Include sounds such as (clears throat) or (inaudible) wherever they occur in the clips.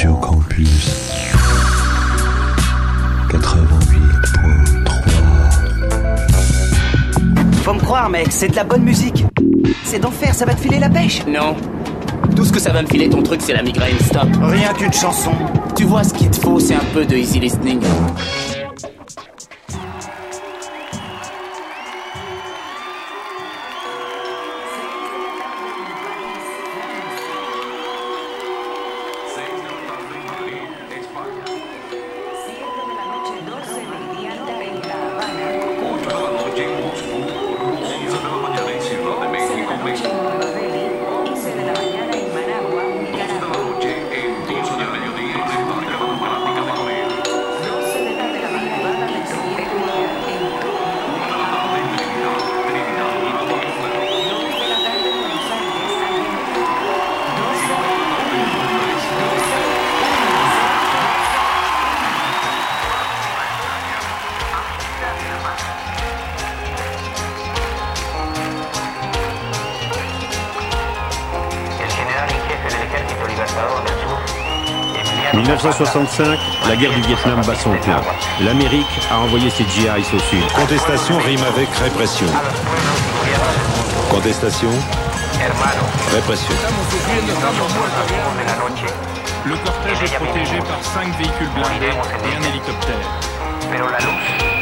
Radio Campus 88.3 Faut me croire, mec, c'est de la bonne musique. C'est d'enfer, ça va te filer la pêche. Non. Tout ce que ça va me filer ton truc, c'est la migraine. Stop. Rien qu'une chanson. Tu vois, ce qu'il te faut, c'est un peu de easy listening. 1965, la guerre du Vietnam bat son plein. L'Amérique a envoyé ses GIs au sud. Contestation rime avec répression. Contestation, répression. Le cortège est protégé par cinq véhicules blindés et un hélicoptère.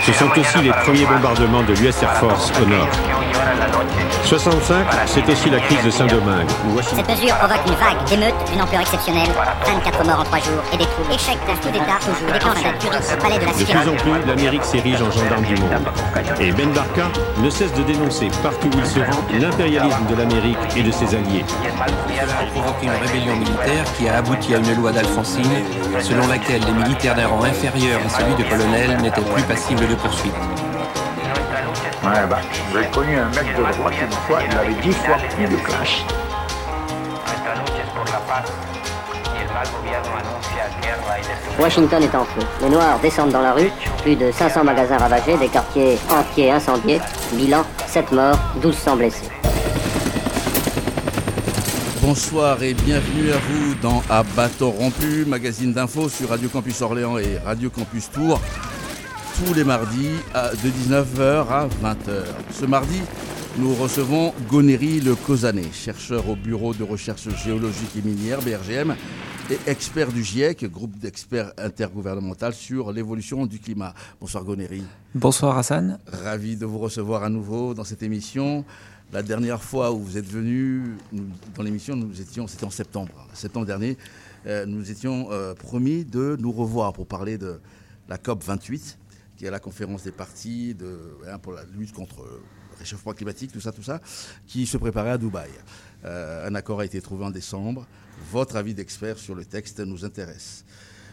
Ce sont aussi les premiers bombardements de l'US Air Force au nord. Que hoy lloran la noche. 65, c'est aussi la crise de Saint-Domingue, Cette mesure provoque une vague d'émeutes d'une ampleur exceptionnelle. 24 morts en 3 jours et des troubles. Échec d'un coup d'État toujours Zurich, au palais de la De plus en plus, l'Amérique s'érige en gendarme du monde. Et Ben Barka ne cesse de dénoncer partout où il se rend l'impérialisme de l'Amérique et de ses alliés. a provoqué une rébellion militaire qui a abouti à une loi d'Alfonsine selon laquelle les militaires d'un rang inférieur à celui de colonel n'étaient plus passibles de poursuite. Ouais, bah, j'ai connu un mec de droite une fois, il avait dix fois plus de clash. Washington est en feu. Les Noirs descendent dans la rue. Plus de 500 magasins ravagés, des quartiers entiers incendiés. Bilan 7 morts, 1200 blessés. Bonsoir et bienvenue à vous dans À bâton rompu, magazine d'infos sur Radio Campus Orléans et Radio Campus Tours, tous les mardis de 19h à 20h. Ce mardi, nous recevons Gonéry Le Cosané, chercheur au Bureau de recherche géologique et minière, BRGM, et expert du GIEC, groupe d'experts intergouvernemental sur l'évolution du climat. Bonsoir Gonéry. Bonsoir Hassan. Ravi de vous recevoir à nouveau dans cette émission. La dernière fois où vous êtes venu dans l'émission, nous étions, c'était en septembre, septembre dernier, euh, nous étions euh, promis de nous revoir pour parler de la COP 28, qui est la conférence des partis pour la lutte contre le réchauffement climatique, tout ça, tout ça, qui se préparait à Dubaï. Euh, un accord a été trouvé en décembre. Votre avis d'expert sur le texte nous intéresse.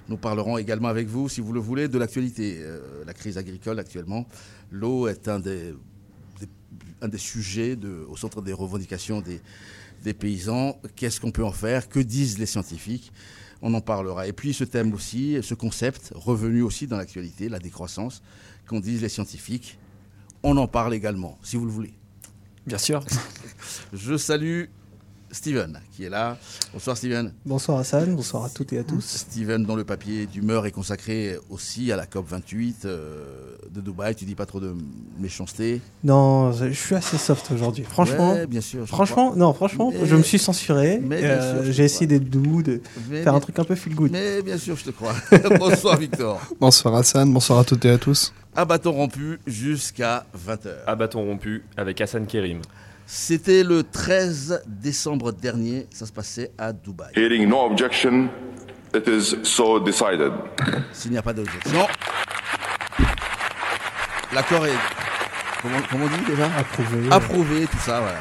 Nous parlerons également avec vous, si vous le voulez, de l'actualité. Euh, la crise agricole actuellement. L'eau est un des, sujets au centre des revendications des paysans. Qu'est-ce qu'on peut en faire? Que disent les scientifiques? On en parlera. Et puis ce thème aussi, ce concept, revenu aussi dans l'actualité, la décroissance, qu'en disent les scientifiques. On en parle également, si vous le voulez. Bien sûr. (laughs) Je salue Steven, qui est là. Bonsoir Steven. Bonsoir Hassan, bonsoir à toutes et à tous. Steven, dont le papier d'humeur est consacré aussi à la COP 28 euh, de Dubaï. Tu dis pas trop de méchanceté. Non, je suis assez soft aujourd'hui. Franchement, Ouais, bien sûr. je franchement, non, franchement, Mais- je me suis censuré. Mais bien Euh, J'ai essayé d'être doux, de. Mais, faire un truc un peu feel good. mais bien sûr, je te crois. (laughs) Bonsoir Victor. Bonsoir Hassan, bonsoir à toutes et à tous. À bâton rompu jusqu'à 20h. À bâton rompu avec Hassan Kerim. C'était le 13 décembre dernier. Ça se passait à Dubaï. Hearing no objection, it is so decided. S'il n'y a pas d'objection, l'accord est. Comment, comment on dit déjà Approuvé. Approuvé, tout ça, voilà.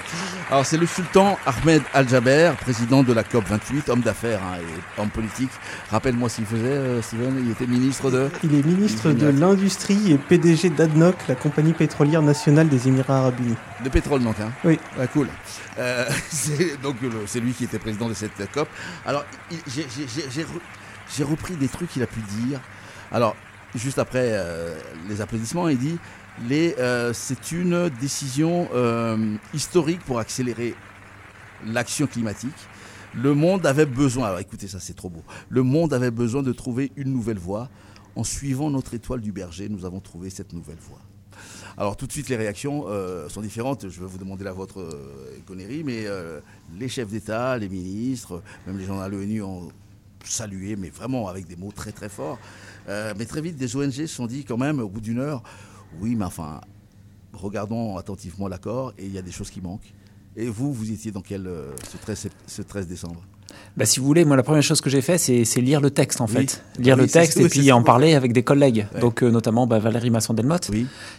Alors, c'est le sultan Ahmed Al-Jaber, président de la COP28, homme d'affaires hein, et homme politique. Rappelle-moi s'il faisait, euh, Steven, il était ministre de. Il est ministre de l'Industrie et PDG d'ADNOC, la compagnie pétrolière nationale des Émirats Arabes Unis. De pétrole, donc. Hein. Oui. Ouais, cool. Euh, (laughs) c'est donc le- c'est lui qui était président de cette COP. Alors, j'ai- j'ai- j'ai j'ai re- j'ai repris des trucs qu'il a pu dire. Alors, juste après euh, les applaudissements, il dit euh, c'est une décision euh, historique pour accélérer l'action climatique. Le monde avait besoin, alors écoutez ça c'est trop beau, le monde avait besoin de trouver une nouvelle voie. En suivant notre étoile du berger, nous avons trouvé cette nouvelle voie. Alors tout de suite les réactions euh, sont différentes, je vais vous demander la vôtre, Connery, mais les chefs d'État, les ministres, même les gens à l'ONU ont salué, mais vraiment avec des mots très très forts. Mais très vite, des ONG se sont dit quand même, au bout d'une heure, oui, mais enfin, regardons attentivement l'accord et il y a des choses qui manquent. Et vous, vous étiez dans quel euh, ce 13, ce 13 décembre? Bah, si vous voulez, moi la première chose que j'ai fait, c'est lire le texte en Oui. fait, lire Oui, le texte oui, et puis en parler avec des collègues, Ouais. donc euh, notamment bah, Valérie Masson-Delmotte.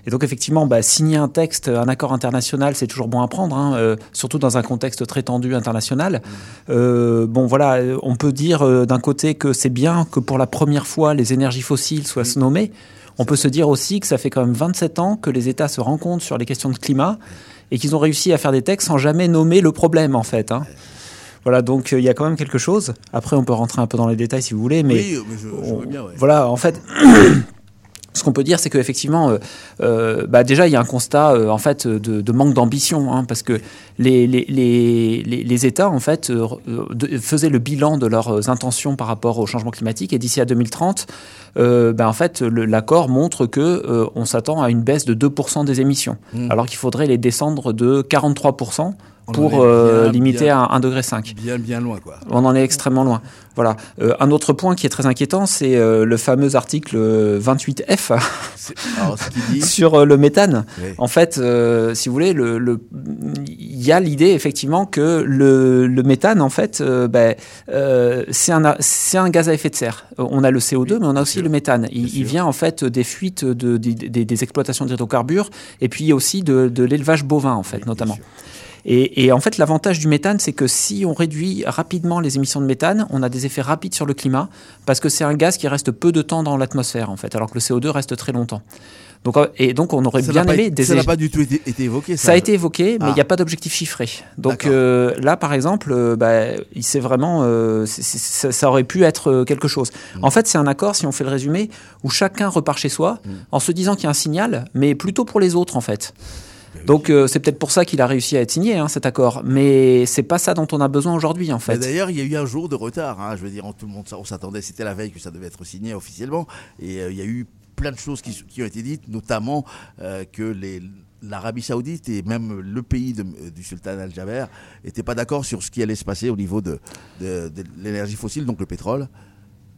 Et donc effectivement, bah, signer un texte, un accord international, c'est toujours bon à prendre, hein, euh, surtout dans un contexte très tendu international. Euh, bon voilà, on peut dire d'un côté que c'est bien que pour la première fois les énergies fossiles soient nommées. On peut se dire aussi que ça fait quand même 27 ans que les États se rencontrent sur les questions de climat et qu'ils ont réussi à faire des textes sans jamais nommer le problème en fait. hein. Voilà, donc euh, il y a quand même quelque chose. Après, on peut rentrer un peu dans les détails si vous voulez, mais, Oui, mais je- je on- bien, ouais. voilà, en fait. Ce qu'on peut dire, c'est qu'effectivement, euh, euh, bah déjà, il y a un constat euh, en fait de, de manque d'ambition, hein, parce que les, les, les, les, États en fait euh, euh, de- faisaient le bilan de leurs intentions par rapport au changement climatique, et d'ici à 2030, euh, bah, en fait, l'accord montre que euh, on s'attend à une baisse de 2% des émissions, Mm. alors qu'il faudrait les descendre de 43% On en pour euh, limiter bien- à 1,5 degré. Bien, bien loin, quoi. On en est extrêmement loin. Voilà. Euh, un autre point qui est très inquiétant, c'est euh, le fameux article euh, 28F (laughs) C'est- Alors, ce qu'il dit, (laughs) sur euh, le méthane. Oui. En fait, euh, si vous voulez, le, le- il y a l'idée effectivement que le, le méthane, en fait, euh, ben, euh, c'est un, un gaz à effet de serre. Euh, On a le CO2, mais on a aussi sûr. le méthane. Il, il vient en fait des fuites de, des- des, des exploitations d'hydrocarbures et puis aussi de, de l'élevage bovin, en fait, Oui, notamment. Et, et en fait, l'avantage du méthane, c'est que si on réduit rapidement les émissions de méthane, on a des effets rapides sur le climat, parce que c'est un gaz qui reste peu de temps dans l'atmosphère, en fait, alors que le CO2 reste très longtemps. Donc, euh, et donc, on aurait ça bien aimé été- des ça n'a pas du tout été, été évoqué. ça a été évoqué, mais il Ah. n'y a pas d'objectif chiffré. Donc euh, là, par exemple, euh, bah, vraiment, euh, c'est- c'est- ça, ça aurait pu être quelque chose. Mm. En fait, c'est un accord, si on fait le résumé, où chacun repart chez soi Mm. en se disant qu'il y a un signal, mais plutôt pour les autres, en fait. Donc euh, c'est peut-être pour ça qu'il a réussi à être signé hein, cet accord, mais c'est pas ça dont on a besoin aujourd'hui en fait. D'ailleurs, il y a eu un jour de retard. hein. Je veux dire, on- tout le monde, on s'attendait, c'était la veille que ça devait être signé officiellement, et euh, il y a eu plein de choses qui, qui ont été dites, notamment euh, que les l'Arabie Saoudite et même le pays de- du sultan Al-Jaber n'étaient pas d'accord sur ce qui allait se passer au niveau de, de- de l'énergie fossile, donc le pétrole.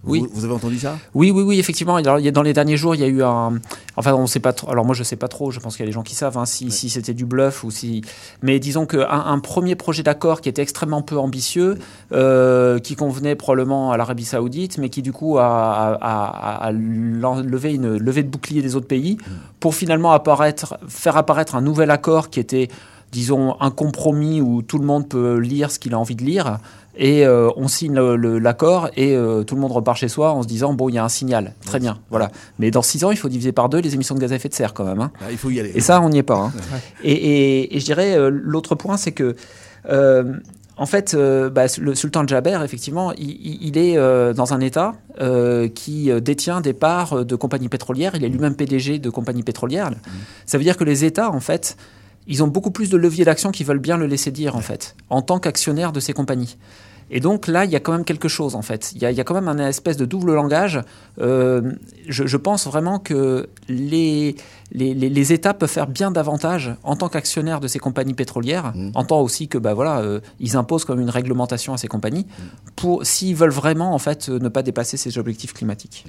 Oui. Vous, vous avez entendu ça? Oui, oui, oui, effectivement. Alors, il y a- dans les derniers jours, il y a eu un. Enfin, on sait pas trop. Alors, moi, je sais pas trop. Je pense qu'il y a des gens qui savent hein, si, si c'était du bluff ou si. Mais disons qu'un un premier projet d'accord qui était extrêmement peu ambitieux, euh, qui convenait probablement à l'Arabie Saoudite, mais qui du coup a, a- a- a levé une levée de bouclier des autres pays pour finalement apparaître, faire apparaître un nouvel accord qui était disons, un compromis où tout le monde peut lire ce qu'il a envie de lire. Et euh, on signe l'accord et euh, tout le monde repart chez soi en se disant bon, il y a un signal. Très bien, voilà. Mais dans six ans, il faut diviser par deux les émissions de gaz à effet de serre quand même. hein. Ah, Il faut y aller. Et ça, on n'y est pas. hein. Et, et- et je dirais, euh, l'autre point, c'est que, en fait, euh, bah, le sultan Jaber, effectivement, il, est euh, dans un État euh, qui détient des parts de compagnies pétrolières. Il est lui-même PDG de compagnies pétrolières. Ça veut dire que les États, en fait, ils ont beaucoup plus de leviers d'action qu'ils veulent bien le laisser dire, en fait, en tant qu'actionnaire de ces compagnies. Et donc là, il y a quand même quelque chose en fait. Il y a, il y a quand même un espèce de double langage. Euh, je, je pense vraiment que les, les, les- les États peuvent faire bien davantage en tant qu'actionnaires de ces compagnies pétrolières, en tant aussi que bah voilà, euh, ils imposent comme une réglementation à ces compagnies pour s'ils veulent vraiment en fait euh, ne pas dépasser ces objectifs climatiques.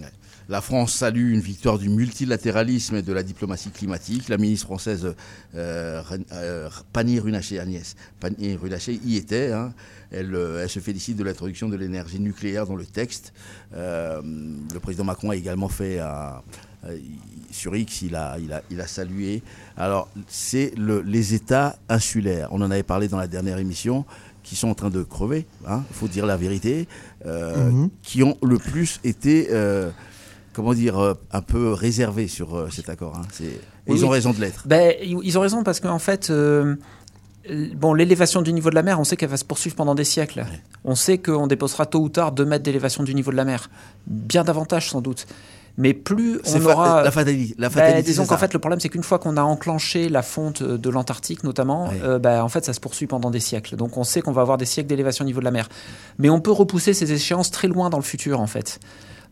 La France salue une victoire du multilatéralisme et de la diplomatie climatique. La ministre française euh, euh, Pannier-Runacher, Agnès Pannier-Runacher y était. hein. Elle, euh, elle se félicite de l'introduction de l'énergie nucléaire dans le texte. Euh, le président Macron a également fait un- sur X, il a, il a, il a salué. Alors, c'est le- les États insulaires. On en avait parlé dans la dernière émission qui sont en train de crever, il faut dire la vérité, euh, Mhm. qui ont le plus été euh, comment dire, euh, un peu réservé sur euh, cet accord. hein. Oui, ils ont oui. raison de l'être. Ben, ils ont raison parce qu'en fait, euh, bon, l'élévation du niveau de la mer, on sait qu'elle va se poursuivre pendant des siècles. On sait qu'on déposera tôt ou tard 2 mètres d'élévation du niveau de la mer. Bien davantage sans doute. Mais plus on aura. la fatalité- la Bah, fatalité, disons qu'en fait, le problème, c'est qu'une fois qu'on a enclenché la fonte de l'Antarctique, notamment, euh, bah, en fait, ça se poursuit pendant des siècles. Donc, on sait qu'on va avoir des siècles d'élévation au niveau de la mer. Mais on peut repousser ces échéances très loin dans le futur, en fait.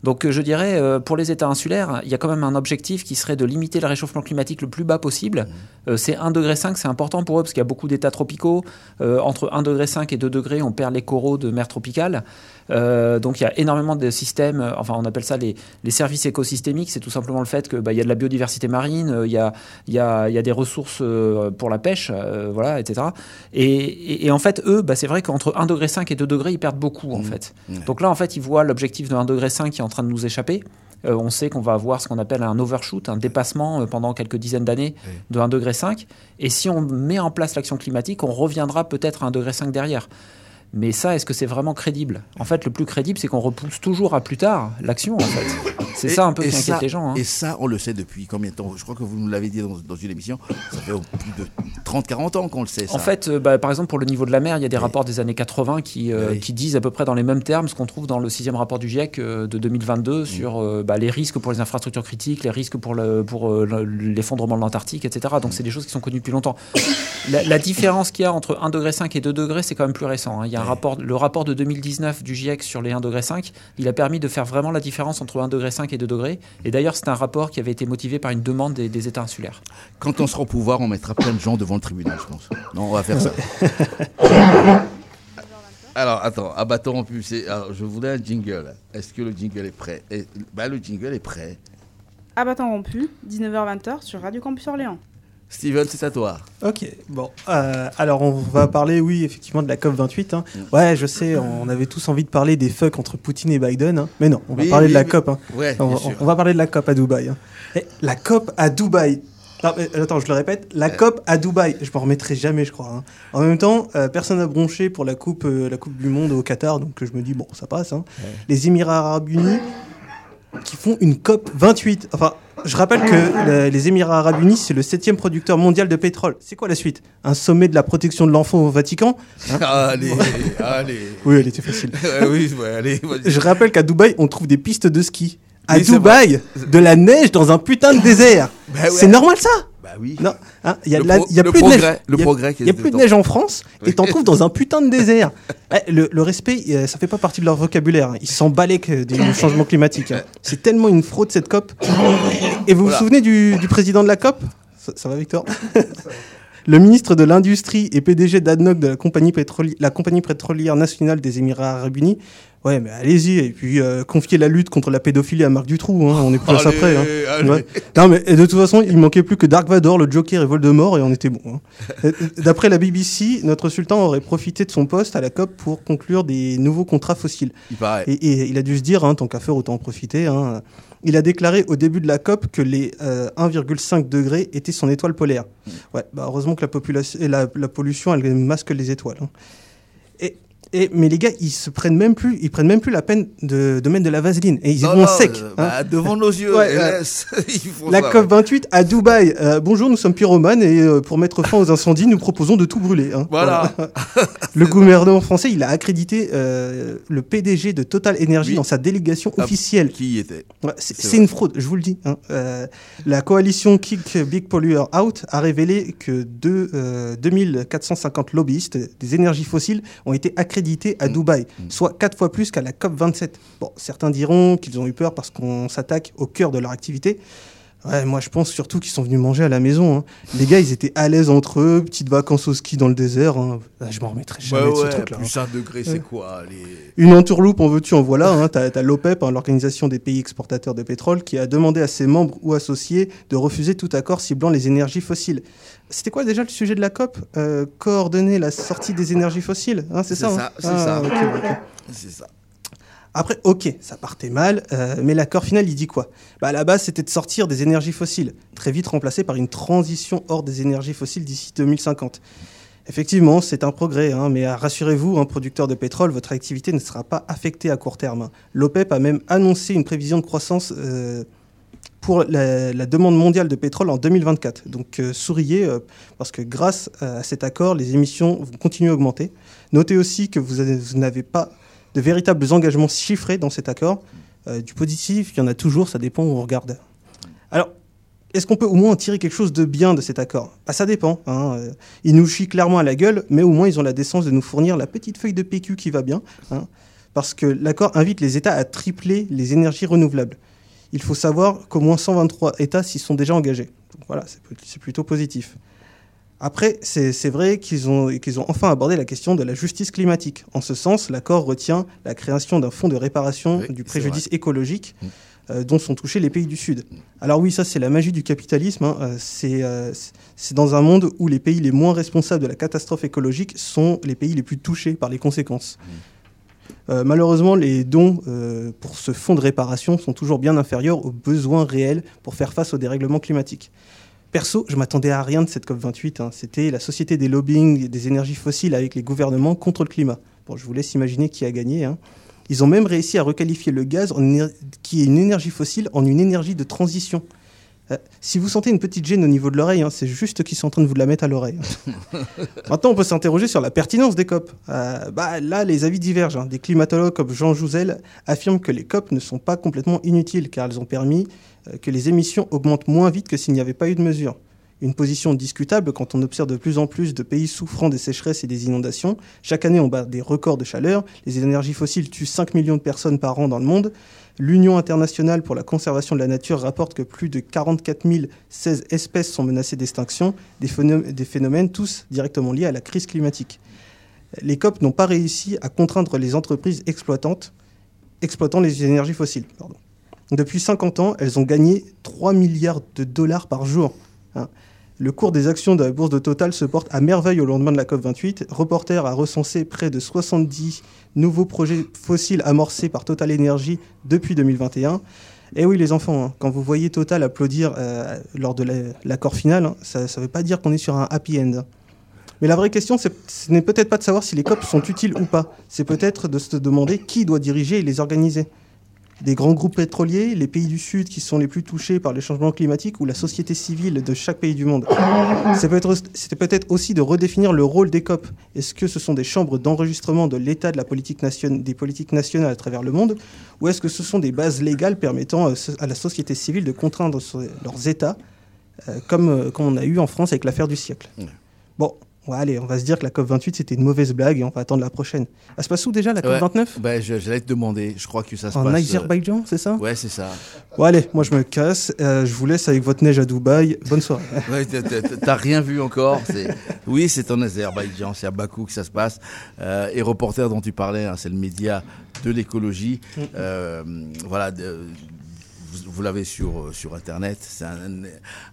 Donc, euh, je dirais, euh, pour les États insulaires, il y a quand même un objectif qui serait de limiter le réchauffement climatique le plus bas possible. Euh, c'est 1,5 degré, c'est important pour eux parce qu'il y a beaucoup d'États tropicaux. Entre 1,5 degré et 2 degrés, on perd les coraux de mer tropicale. Euh, donc il y a énormément de systèmes, euh, enfin on appelle ça les, les services écosystémiques, c'est tout simplement le fait qu'il bah, y a de la biodiversité marine, euh, il y, a, il y, a, il y a des ressources pour la pêche, euh, voilà, etc. Et, et- et en fait, eux, bah, c'est vrai qu'entre 1,5 degré et 2 degrés, ils perdent beaucoup en fait. Donc là, en fait, ils voient l'objectif de 1,5 degré qui est en train de nous échapper. Euh, on sait qu'on va avoir ce qu'on appelle un overshoot, un dépassement euh, pendant quelques dizaines d'années de 1,5 degré. Et si on met en place l'action climatique, on reviendra peut-être à 1,5 degré derrière. Mais ça, est-ce que c'est vraiment crédible? En fait, le plus crédible, c'est qu'on repousse toujours à plus tard l'action, en fait. C'est ça un peu qui ça- inquiète les gens. hein. Et ça, on le sait depuis combien de temps? Je crois que vous nous l'avez dit dans, dans une émission. Ça fait plus de 30-40 ans qu'on le sait. Ça. En fait, euh, bah, par exemple, pour le niveau de la mer, il y a des rapports des années 80 qui, euh, qui disent à peu près dans les mêmes termes ce qu'on trouve dans le sixième rapport du GIEC euh, de 2022 sur bah, les risques pour les infrastructures critiques, les risques pour le- pour le- l'effondrement de l'Antarctique, etc. Donc, c'est des choses qui sont connues depuis longtemps. La, la différence qu'il y a entre 1,5 degré et 2 degrés, c'est quand même plus récent. hein. Il y a un rapport, le rapport de 2019 du GIEC sur les 1,5 degré, il a permis de faire vraiment la différence entre 1,5 degré et 2 degrés. Et d'ailleurs, c'est un rapport qui avait été motivé par une demande des, des États insulaires. Quand on sera au pouvoir, on mettra plein de gens devant le tribunal, je pense. Non, on va faire ça. (laughs) Alors, attends, rompu, c'est- alors, je voudrais un jingle. Est-ce que le jingle est prêt? Et- bah, Le jingle est prêt. À bâton rompu, 19h-20h sur Radio Campus Orléans. Steven, c'est à toi. Ok, bon. euh, alors, on va parler, oui, effectivement, de la COP28. hein. Ouais, je sais, on avait tous envie de parler des fucks entre Poutine et Biden. hein. Mais non, on va Oui, parler oui, de la oui. COP. hein. Ouais, on, sûr. on va parler de la COP à Dubaï. hein. Et la COP à Dubaï. Non, mais, attends, je le répète, la COP à Dubaï. Je m'en remettrai jamais, je crois. En même temps, euh, personne n'a bronché pour la coupe, euh, la coupe du Monde au Qatar, donc je me dis, bon, ça passe. Les Émirats Arabes Unis qui font une COP 28. Enfin, je rappelle que le- les Émirats Arabes Unis, c'est le septième producteur mondial de pétrole. C'est quoi la suite? Un sommet de la protection de l'enfant au Vatican? Hein? (laughs) Allez, (laughs) allez. Oui, elle était facile. Ouais, (laughs) oui, ouais, allez, vas-y. Je rappelle qu'à Dubaï, on trouve des pistes de ski. À Dubaï, de la neige dans un putain de désert. Bah ouais. C'est normal ça? Bah oui. Non, hein, il y a, Le de la- pro- il y a plus de neige. le y a- progrès y plus de neige en France et t'en trouves dans un putain de désert. (laughs) Eh, le, le respect, euh, ça fait pas partie de leur vocabulaire. hein. Ils s'en balaient que des (laughs) changements climatiques. hein. C'est tellement une fraude cette COP. Et vous Voilà. vous souvenez du, du président de la COP? Ça, ça va Victor? (laughs) Le ministre de l'Industrie et PDG d'ADNOC de la compagnie, pétroli- la compagnie pétrolière nationale des Émirats Arabes Unis. Ouais, mais allez-y, et puis euh, confiez la lutte contre la pédophilie à Marc Dutroux, hein, on est plus à ça Allez, près. hein. Ouais. Non, mais et de toute façon, il manquait plus que Dark Vador, le Joker et Voldemort, et on était bon. hein. Euh, D'après la BBC, notre sultan aurait profité de son poste à la COP pour conclure des nouveaux contrats fossiles. Il paraît. Et, et il a dû se dire, hein, tant qu'à faire, autant en profiter. hein. Il a déclaré au début de la COP que les euh, 1,5 degrés étaient son étoile polaire. Ouais, bah heureusement que la, population, la pollution, elle masque les étoiles. hein. Et, mais les gars, ils se prennent même plus, ils prennent même plus la peine de, de mettre de la vaseline. Et ils Non, vont non, sec. euh, hein. bah, devant nos yeux, Ouais, (laughs) ils font La ça, COP 28 à Dubaï. Euh, bonjour, nous sommes pyromanes et euh, pour mettre fin aux incendies, nous proposons de tout brûler. hein. Voilà. (laughs) le gouvernement français, il a accrédité le PDG de Total Energy Oui. dans sa délégation Ah, officielle. Qui y était Ouais, c'est une fraude, je vous le dis. hein. La coalition Kick Big Polluer Out a révélé que deux, euh, 2450 lobbyistes des énergies fossiles ont été accrédités Mm. à Dubaï, soit quatre fois plus qu'à la COP 27. Bon, certains diront qu'ils ont eu peur parce qu'on s'attaque au cœur de leur activité. Ouais, moi je pense surtout qu'ils sont venus manger à la maison. hein. Les gars, ils étaient à l'aise entre eux, petites vacances au ski dans le désert. hein. Ah, Je m'en remettrai jamais Ouais, de ce ouais, truc-là. plus hein. 1 degré, c'est quoi les... Une entourloupe, en veux-tu, en voilà. Hein. T'as as l'OPEP, hein, l'Organisation des pays exportateurs de pétrole, qui a demandé à ses membres ou associés de refuser tout accord ciblant les énergies fossiles. C'était quoi déjà le sujet de la COP? Euh, Coordonner la sortie des énergies fossiles, hein, c'est C'est ça, hein? ça, c'est Ah, ça. ok, ok. C'est ça. Après, ok, ça partait mal, euh, mais l'accord final, il dit quoi? Bah, À la base, c'était de sortir des énergies fossiles, très vite remplacé par une transition hors des énergies fossiles d'ici 2050. Effectivement, c'est un progrès, hein, mais euh, rassurez-vous, un producteur de pétrole, votre activité ne sera pas affectée à court terme. hein. L'OPEP a même annoncé une prévision de croissance euh, pour la, demande mondiale de pétrole en 2024. Donc souriez, parce que grâce à cet accord, les émissions vont continuer à augmenter. Notez aussi que vous n'avez pas de véritables engagements chiffrés dans cet accord. Euh, du positif, il y en a toujours, ça dépend où on regarde. Alors, est-ce qu'on peut au moins en tirer quelque chose de bien de cet accord? Bah, Ça dépend. Hein. Euh, Ils nous chient clairement à la gueule, mais au moins ils ont la décence de nous fournir la petite feuille de PQ qui va bien. hein. parce que l'accord invite les États à tripler les énergies renouvelables. Il faut savoir qu'au moins 123 États s'y sont déjà engagés. Voilà, c'est plutôt positif. Après, c'est vrai qu'ils ont, ont enfin abordé la question de la justice climatique. En ce sens, l'accord retient la création d'un fonds de réparation du préjudice écologique euh, dont sont touchés les pays du Sud. Alors oui, ça c'est la magie du capitalisme. hein. Euh, c'est euh, c'est- dans un monde où les pays les moins responsables de la catastrophe écologique sont les pays les plus touchés par les conséquences. Euh, malheureusement, les dons euh, pour ce fonds de réparation sont toujours bien inférieurs aux besoins réels pour faire face au dérèglement climatique. Perso, je m'attendais à rien de cette COP28. hein. C'était la société des lobbying des énergies fossiles avec les gouvernements contre le climat. Bon, je vous laisse imaginer qui a gagné. hein. Ils ont même réussi à requalifier le gaz, en qui est une énergie fossile, en une énergie de transition. Euh, si vous sentez une petite gêne au niveau de l'oreille, hein, c'est juste qu'ils sont en train de vous la mettre à l'oreille. (laughs) Maintenant, on peut s'interroger sur la pertinence des COP. Euh, bah, là, les avis divergent. hein. Des climatologues comme Jean Jouzel affirment que les COP ne sont pas complètement inutiles car elles ont permis que les émissions augmentent moins vite que s'il n'y avait pas eu de mesures. Une position discutable quand on observe de plus en plus de pays souffrant des sécheresses et des inondations. Chaque année, on bat des records de chaleur. Les énergies fossiles tuent 5 millions de personnes par an dans le monde. L'Union internationale pour la conservation de la nature rapporte que plus de 44 016 espèces sont menacées d'extinction, des, phénom- des phénomènes tous directement liés à la crise climatique. Les COP n'ont pas réussi à contraindre les entreprises exploitantes, exploitant les énergies fossiles. Depuis 50 ans, elles ont gagné 3 milliards de dollars par jour. hein. Le cours des actions de la bourse de Total se porte à merveille au lendemain de la COP28. Reporter a recensé près de 70 nouveaux projets fossiles amorcés par Total Energy depuis 2021. Et oui, les enfants, hein, quand vous voyez Total applaudir euh, lors de la- l'accord final, hein, ça ne veut pas dire qu'on est sur un happy end. Mais la vraie question, ce n'est peut-être pas de savoir si les COP sont utiles ou pas. C'est peut-être de se demander qui doit diriger et les organiser. Des grands groupes pétroliers, les pays du Sud qui sont les plus touchés par les changements climatiques ou la société civile de chaque pays du monde. C'est peut-être aussi de redéfinir le rôle des COP. Est-ce que ce sont des chambres d'enregistrement de l'état de la politique nation- des politiques nationales à travers le monde ou est-ce que ce sont des bases légales permettant euh, à la société civile de contraindre leurs États euh, comme, euh, comme on a eu en France avec l'affaire du siècle? Bon, ouais, allez, on va se dire que la COP28 c'était une mauvaise blague et on va attendre la prochaine. Elle se passe où déjà la COP29 Ouais, bah, je- J'allais te demander, je crois que ça se En passe. euh, Azerbaïdjan, c'est ça? Ouais, c'est ça. Bon allez, moi je me casse, euh, je vous laisse avec votre neige à Dubaï, bonne soirée. (laughs) Ouais, t'as- rien vu encore. Oui, c'est en Azerbaïdjan, c'est à Bakou que ça se passe. Euh, et reporter dont tu parlais, hein, c'est le média de l'écologie. Mm. Euh, voilà, de- vous, l'avez sur, euh, sur Internet. C'est un,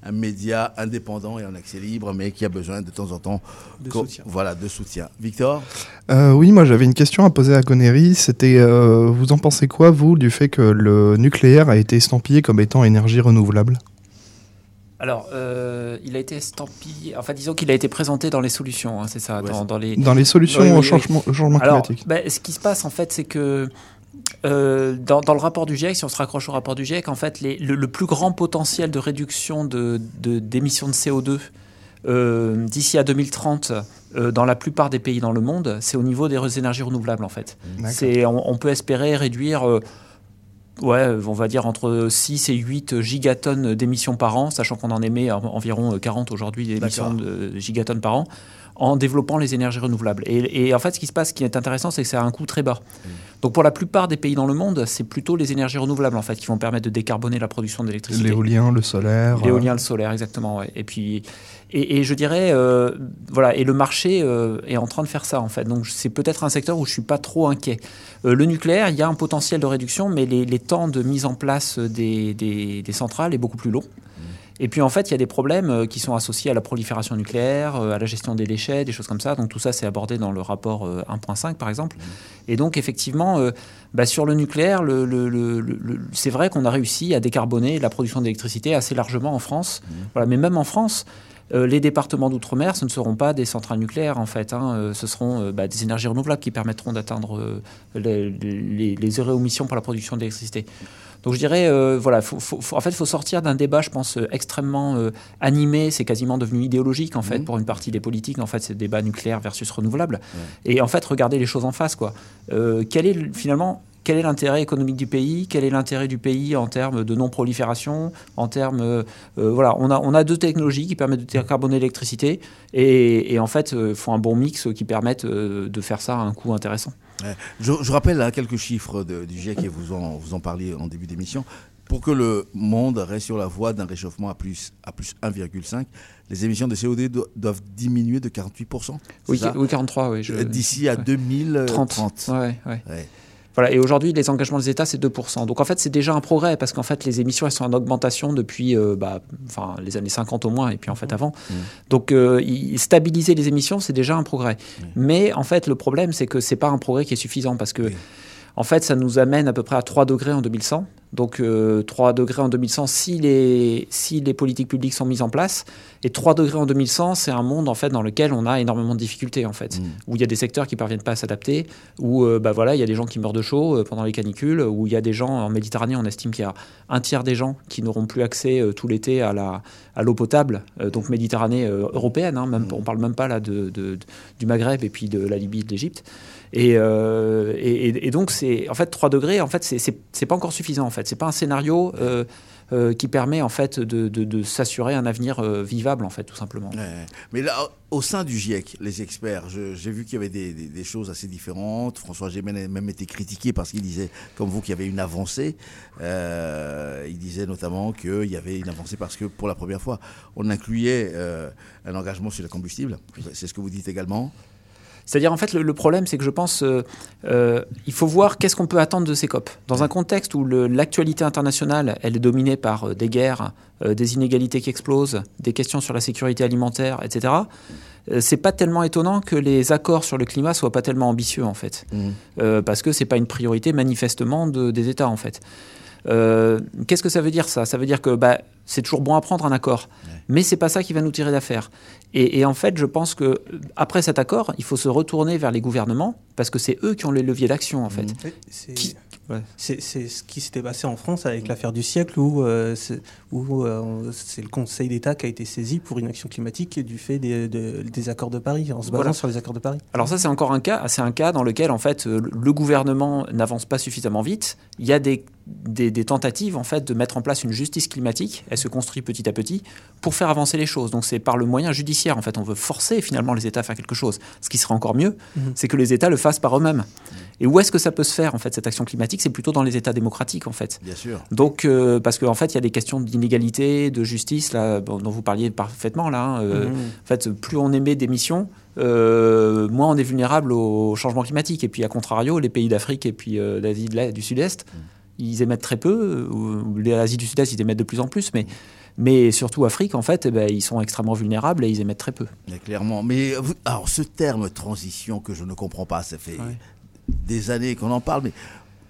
un média indépendant et en accès libre, mais qui a besoin de temps en temps De co- soutien. Voilà, de soutien. Victor Euh, oui, moi j'avais une question à poser à Connery. C'était, euh, vous en pensez quoi, vous, du fait que le nucléaire a été estampillé comme étant énergie renouvelable? Alors, euh, il a été estampillé. Enfin, disons qu'il a été présenté dans les solutions, hein, c'est ça, dans, dans les Dans les solutions Oui, oui, au oui. changement, au changement Alors, climatique. ben, ce qui se passe en fait, c'est que euh, dans, dans le rapport du GIEC, si on se raccroche au rapport du GIEC, en fait, les- le, le plus grand potentiel de réduction de- de- d'émissions de, CO2 euh, d'ici à 2030 euh, dans la plupart des pays dans le monde, c'est au niveau des énergies renouvelables en fait. On, on peut espérer réduire. euh, Ouais, on va dire entre 6 et 8 gigatonnes d'émissions par an, sachant qu'on en émet en- environ 40 aujourd'hui d'émissions de gigatonnes par an, en développant les énergies renouvelables. Et, et en fait, ce qui se passe, ce qui est intéressant, c'est que c'est à un coût très bas. Donc pour la plupart des pays dans le monde, c'est plutôt les énergies renouvelables en fait qui vont permettre de décarboner la production d'électricité. L'éolien, le solaire. euh, L'éolien, le solaire, exactement. Ouais. Et puis, et, et je dirais, euh, voilà, et le marché euh, est en train de faire ça en fait. Donc c'est peut-être un secteur où je suis pas trop inquiet. Euh, le nucléaire, il y a un potentiel de réduction, mais les, les temps de mise en place des, des, des centrales est beaucoup plus long. Et puis en fait, il y a des problèmes euh, qui sont associés à la prolifération nucléaire, euh, à la gestion des déchets, des choses comme ça. Donc tout ça, c'est abordé dans le rapport euh, 1.5 par exemple. Et donc effectivement, euh, bah, sur le nucléaire, le, le- le- le- le- c'est vrai qu'on a réussi à décarboner la production d'électricité assez largement en France. Voilà, mais même en France. euh, les départements d'outre-mer, ce ne seront pas des centrales nucléaires en fait. hein. Euh, ce seront euh, bah, des énergies renouvelables qui permettront d'atteindre euh, les, les, les zéro émissions pour la production d'électricité. Donc je dirais, euh, voilà, faut, faut- faut- en fait, il faut sortir d'un débat, je pense, euh, extrêmement euh, animé. C'est quasiment devenu idéologique, en fait, pour une partie des politiques. En fait, c'est le débat nucléaire versus renouvelable. Et en fait, regarder les choses en face, quoi. Quel est le- finalement quel est l'intérêt économique du pays, quel est l'intérêt du pays en termes de non-prolifération, en termes, euh, euh, voilà, on a, on a deux technologies qui permettent de décarboner l'électricité et, et en fait, il faut un bon mix qui permette euh, de faire ça à un coût intéressant. Je, je rappelle hein, quelques chiffres de- du GIEC et vous en, vous en parliez en début d'émission. Pour que le monde reste sur la voie d'un réchauffement à plus, à plus 1,5, les émissions de CO2 do- doivent diminuer de 48%. c'est Oui, ça? oui, 43, oui. je- Euh, D'ici à ouais. 2030. 30. Ouais, ouais. Voilà, et aujourd'hui, les engagements des États, c'est 2%. Donc en fait, c'est déjà un progrès, parce qu'en fait, les émissions, elles sont en augmentation depuis euh, bah, enfin, les années 50 au moins, et puis en fait avant. Donc euh, stabiliser les émissions, c'est déjà un progrès. Mais en fait, le problème, c'est que c'est pas un progrès qui est suffisant, parce que en fait, ça nous amène à peu près à 3 degrés en 2100. Donc euh, 3 degrés en 2100 si les, si les politiques publiques sont mises en place. Et 3 degrés en 2100, c'est un monde en fait dans lequel on a énormément de difficultés en fait, où il y a des secteurs qui parviennent pas à s'adapter, où euh, bah voilà, il y a des gens qui meurent de chaud euh, pendant les canicules, où il y a des gens en Méditerranée, on estime qu'il y a un tiers des gens qui n'auront plus accès euh, tout l'été à la à l'eau potable, donc Méditerranée européenne, hein, même on parle même pas là de, de- du Maghreb et puis de la Libye, de l'Égypte. Et, euh, et, donc c'est en fait 3 degrés, en fait c'est- pas encore suffisant en fait, c'est pas un scénario euh, euh, qui permet en fait de, de- s'assurer un avenir vivable en fait tout simplement. Mais là, au sein du GIEC, les experts, j'ai vu qu'il y avait des, choses assez différentes. François Gémen a même été critiqué parce qu'il disait, comme vous, qu'il y avait une avancée. Il disait notamment qu'il y avait une avancée parce que pour la première fois, on incluait un engagement sur le combustible. C'est ce que vous dites également. C'est-à-dire, en fait, le, le problème, c'est que je pense, euh, euh, il faut voir qu'est-ce qu'on peut attendre de ces COP. Dans un contexte où l'actualité internationale, elle est dominée par euh, des guerres, euh, des inégalités qui explosent, des questions sur la sécurité alimentaire, etc. C'est pas tellement étonnant que les accords sur le climat soient pas tellement ambitieux, en fait, Euh, parce que c'est pas une priorité manifestement de- des États, en fait. Euh, Qu'est-ce que ça veut dire ça? Ça veut dire que bah, c'est toujours bon à prendre un accord, mais c'est pas ça qui va nous tirer d'affaire. Et, et en fait, je pense que après cet accord, il faut se retourner vers les gouvernements parce que c'est eux qui ont les leviers d'action en fait. C'est- Qui- ce qui s'était passé en France avec l'affaire du siècle où, euh, c'est euh, c'est le Conseil d'État qui a été saisi pour une action climatique du fait des, de- des accords de Paris, en se basant Voilà. sur les accords de Paris. Alors ça, c'est encore un cas. C'est un cas dans lequel en fait le gouvernement n'avance pas suffisamment vite. Il y a des, des, des tentatives en fait de mettre en place une justice climatique. Elle se construit petit à petit pour faire avancer les choses. Donc c'est par le moyen judiciaire en fait. On veut forcer finalement les États à faire quelque chose. Ce qui serait encore mieux, Mhm. c'est que les États le fassent par eux-mêmes. Et où est-ce que ça peut se faire en fait cette action climatique? C'est plutôt dans les États démocratiques en fait. Bien sûr. Donc, euh, parce qu'en fait, il y a des questions d'inégalité, de justice, là, bon, dont vous parliez parfaitement, là. hein, euh, Mhm. En fait, plus on émet d'émissions, euh, moins on est vulnérable au changement climatique. Et puis, à contrario, les pays d'Afrique et puis euh, d'Asie du Sud-Est, ils émettent très peu. Ou, l'Asie du Sud-Est, ils émettent de plus en plus. Mais, mais surtout, Afrique, en fait, eh ben, ils sont extrêmement vulnérables et ils émettent très peu. Mais clairement. Mais vous- alors, ce terme transition que je ne comprends pas, ça fait des années qu'on en parle, mais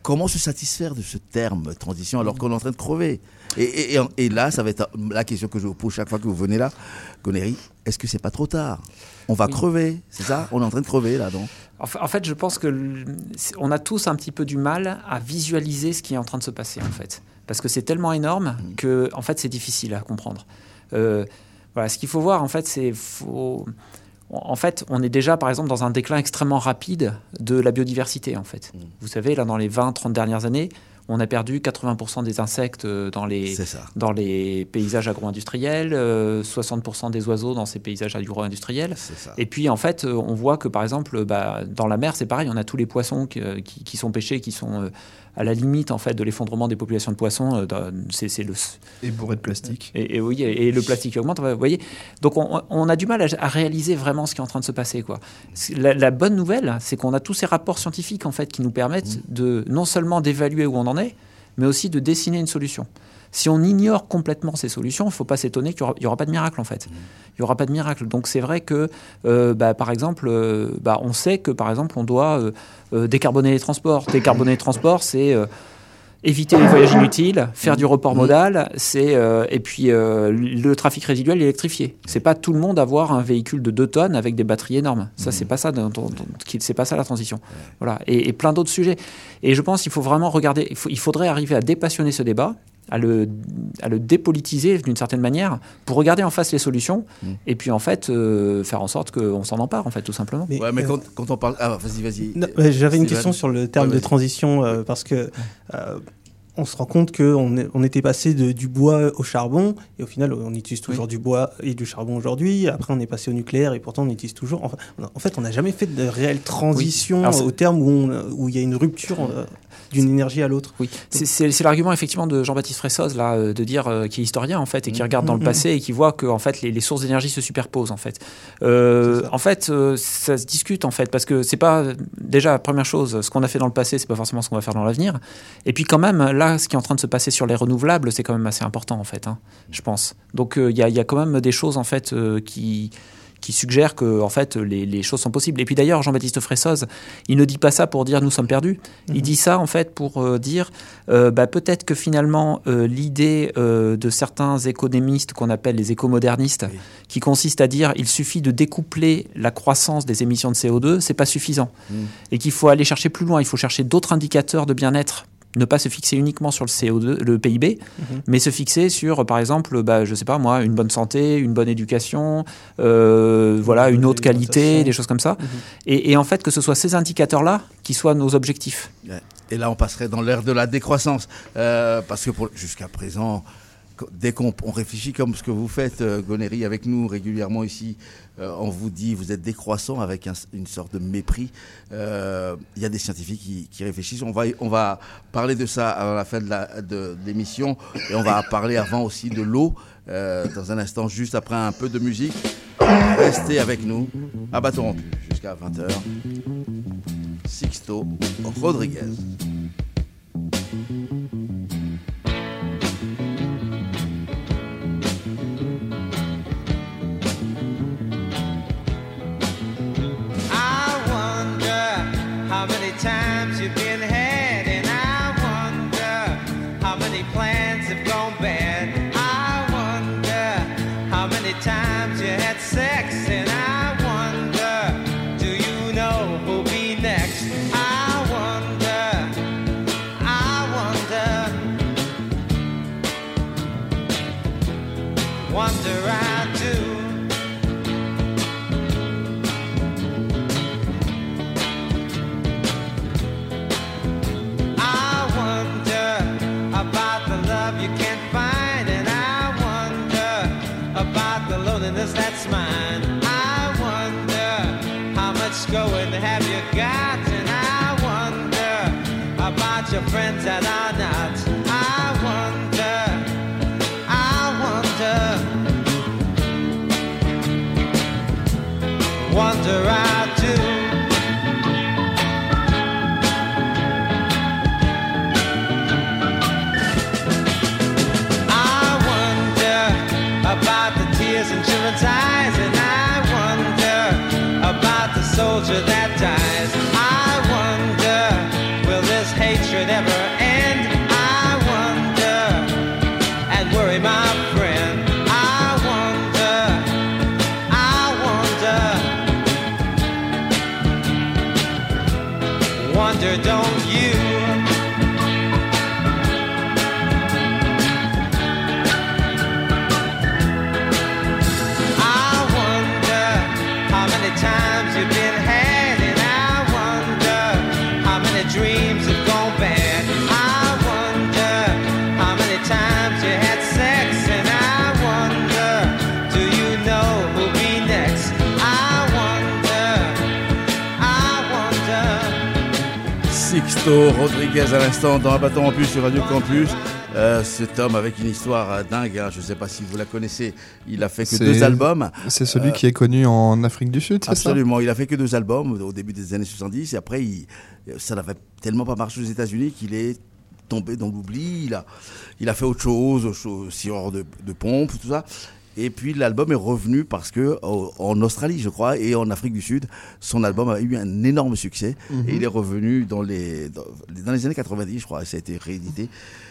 comment se satisfaire de ce terme transition alors qu'on est en train de crever? Et, et- et- et là, ça va être la question que je vous pose chaque fois que vous venez là, Gonéry, est-ce que c'est pas trop tard? On va Oui. crever, c'est ça On est en train de crever là, non En fa- en fait, je pense que on a tous un petit peu du mal à visualiser ce qui est en train de se passer, en fait, parce que c'est tellement énorme que, en fait, c'est difficile à comprendre. Euh, voilà, ce qu'il faut voir, en fait, c'est faut. En fait, on est déjà, par exemple, dans un déclin extrêmement rapide de la biodiversité, en fait. Vous savez, là, dans les 20-30 dernières années, on a perdu 80% des insectes euh, dans les, dans paysages agro-industriels, euh, 60% des oiseaux dans ces paysages agro-industriels. Et puis en fait, euh, on voit que par exemple, bah, dans la mer, c'est pareil, on a tous les poissons qui, euh, qui- qui sont pêchés, qui sont euh, à la limite en fait de l'effondrement des populations de poissons. euh, c'est le Et bourré de plastique. et, et oui, et, et le plastique augmente. Vous voyez, donc on, on a du mal à, à réaliser vraiment ce qui est en train de se passer. Quoi. La, la bonne nouvelle, c'est qu'on a tous ces rapports scientifiques en fait qui nous permettent de non seulement d'évaluer où on en est, mais aussi de dessiner une solution. Si on ignore complètement ces solutions, il ne faut pas s'étonner qu'il n'y aura, pas de miracle en fait. Il n'y aura pas de miracle. Donc c'est vrai que, euh, bah, par exemple, euh, bah, on sait que par exemple on doit euh, décarboner les transports. Décarboner les transports, c'est éviter les voyages inutiles, faire du report modal, c'est et puis le trafic résiduel électrifié. C'est pas tout le monde avoir un véhicule de 2 tonnes avec des batteries énormes. Ça c'est pas ça, c'est pas la transition. Voilà et, plein d'autres sujets. Et je pense qu'il faut vraiment regarder. Il faudrait arriver à dépassionner ce débat à le, à le dépolitiser d'une certaine manière pour regarder en face les solutions Mm. et puis en fait euh, faire en sorte qu'on s'en empare en fait tout simplement. ouais, mais quand, quand on parle. Ah, vas-y, vas-y. Mais J'avais une Steven. question sur le terme Ouais, de transition euh, parce que euh, on se rend compte qu'on on était passé de, du bois au charbon et au final on utilise toujours du bois et du charbon aujourd'hui. Après on est passé au nucléaire et pourtant on utilise toujours. Enfin, en fait on n'a jamais fait de réelle transition Alors, au terme où il y a une rupture euh, d'une énergie à l'autre. Oui, c'est- l'argument effectivement de Jean-Baptiste Fressoz là, euh, de dire euh, qui est historien en fait et qui regarde dans le Mhm. passé et qui voit que en fait les, les sources d'énergie se superposent en fait. Euh, en fait, euh, ça se discute en fait parce que c'est pas déjà première chose, ce qu'on a fait dans le passé, c'est pas forcément ce qu'on va faire dans l'avenir. Et puis quand même là, ce qui est en train de se passer sur les renouvelables, c'est quand même assez important en fait, hein, je pense. Donc il y, a, il y a quand même des choses en fait qui qui suggèrent que en fait les, les choses sont possibles. Et puis d'ailleurs, Jean-Baptiste Fressoz, il ne dit pas ça pour dire nous sommes perdus. Il dit ça en fait pour euh, dire euh, bah, peut-être que finalement euh, l'idée de certains économistes qu'on appelle les écomodernistes, qui consiste à dire il suffit de découpler la croissance des émissions de CO2, c'est pas suffisant, Mm. et qu'il faut aller chercher plus loin. Il faut chercher d'autres indicateurs de bien-être. Ne pas se fixer uniquement sur le CO2, le PIB, Mhm. mais se fixer sur, par exemple, bah, je sais pas moi, une bonne santé, une bonne éducation, euh, voilà, une haute qualité, des choses comme ça. Et, et en fait, que ce soit ces indicateurs-là qui soient nos objectifs. Et là, on passerait dans l'ère de la décroissance. Euh, parce que jusqu'à présent, dès qu'on on réfléchit comme ce que vous faites, euh, Gonéry, avec nous régulièrement ici, euh, on vous dit vous êtes décroissant avec un- une sorte de mépris. Euh, Il y a des scientifiques qui, réfléchissent. On va, parler de ça à la fin de l'émission. et on va parler avant aussi de l'eau. dans un instant, juste après un peu de musique. Restez avec nous. À bâton jusqu'à 20h. Sixto Rodriguez. that I don't you? Rodriguez à l'instant dans un bâton en plus sur Radio Campus. Euh, cet homme avec une histoire dingue, hein, je ne sais pas si vous la connaissez, il a fait que deux albums. C'est celui Euh, qui est connu en Afrique du Sud, c'est ça? Absolument, il a fait que deux albums au début des années 70 et après il- ça n'avait tellement pas marché aux États-Unis qu'il est tombé dans l'oubli. Il a, il a fait autre chose, autre chose, scieur de, de pompe, tout ça. Et puis l'album est revenu parce que en Australie, je crois, et en Afrique du Sud, son album a eu un énorme succès. Mhm. Et il est revenu dans les, dans, dans les années 90, je crois, et ça a été réédité.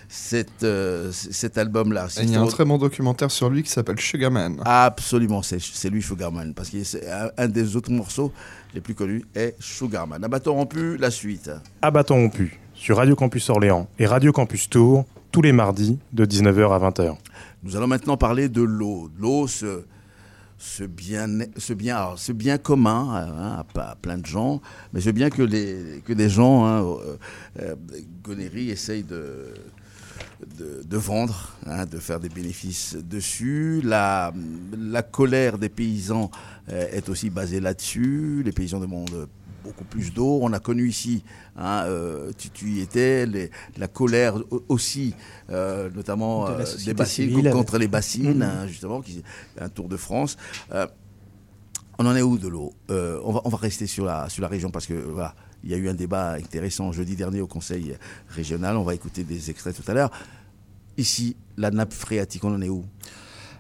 Cet, euh, cet album-là. Et Il y a un très bon documentaire sur lui qui s'appelle Sugarman. Absolument, c'est c'est lui Sugarman, parce que c'est un, un des autres morceaux les plus connus est Sugarman. À bâton rompu, la suite. À bâton rompu, sur Radio Campus Orléans et Radio Campus Tours, tous les mardis de 19h à 20h. Nous allons maintenant parler de l'eau. L'eau, ce, bien, ce, bien, commun hein, à, plein de gens, mais ce bien que, des gens, hein, euh, euh, Gonéry essaye de, vendre, hein, de faire des bénéfices dessus. La, la colère des paysans euh, est aussi basée là-dessus. Les paysans demandent beaucoup plus d'eau. On a connu ici, hein, euh, tu, tu, y étais, les, la colère aussi, euh, notamment De euh, des bassines civile contre les bassines, Mhm. hein, justement, qui un Tour de France. On en est où de l'eau? On, va, on va rester sur la, sur la région parce que voilà, il y a eu un débat intéressant jeudi dernier au Conseil régional. On va écouter des extraits tout à l'heure. Ici, la nappe phréatique, on en est où?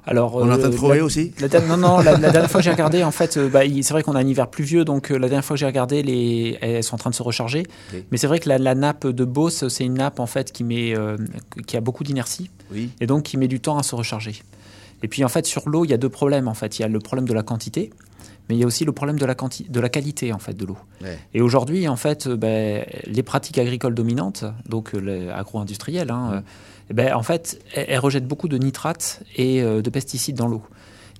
Alors, on de euh, trouver la- aussi la Non, non, la, la dernière fois que j'ai regardé, en fait, euh, bah, c'est vrai qu'on a un hiver pluvieux, donc euh, la dernière fois que j'ai regardé, les, elles sont en train de se recharger. Oui. Mais c'est vrai que la, nappe de Beauce, c'est une nappe en fait qui, met, qui a beaucoup d'inertie Oui. et donc qui met du temps à se recharger. Et puis en fait, sur l'eau, il y a deux problèmes. En fait, il y a le problème de la quantité, mais il y a aussi le problème de la, quanti- de la qualité en fait de l'eau. Ouais. Et aujourd'hui, en fait, ben, les pratiques agricoles dominantes, donc les agro-industrielles, hein, euh, eh ben, en fait, elles rejettent beaucoup de nitrates et euh, de pesticides dans l'eau.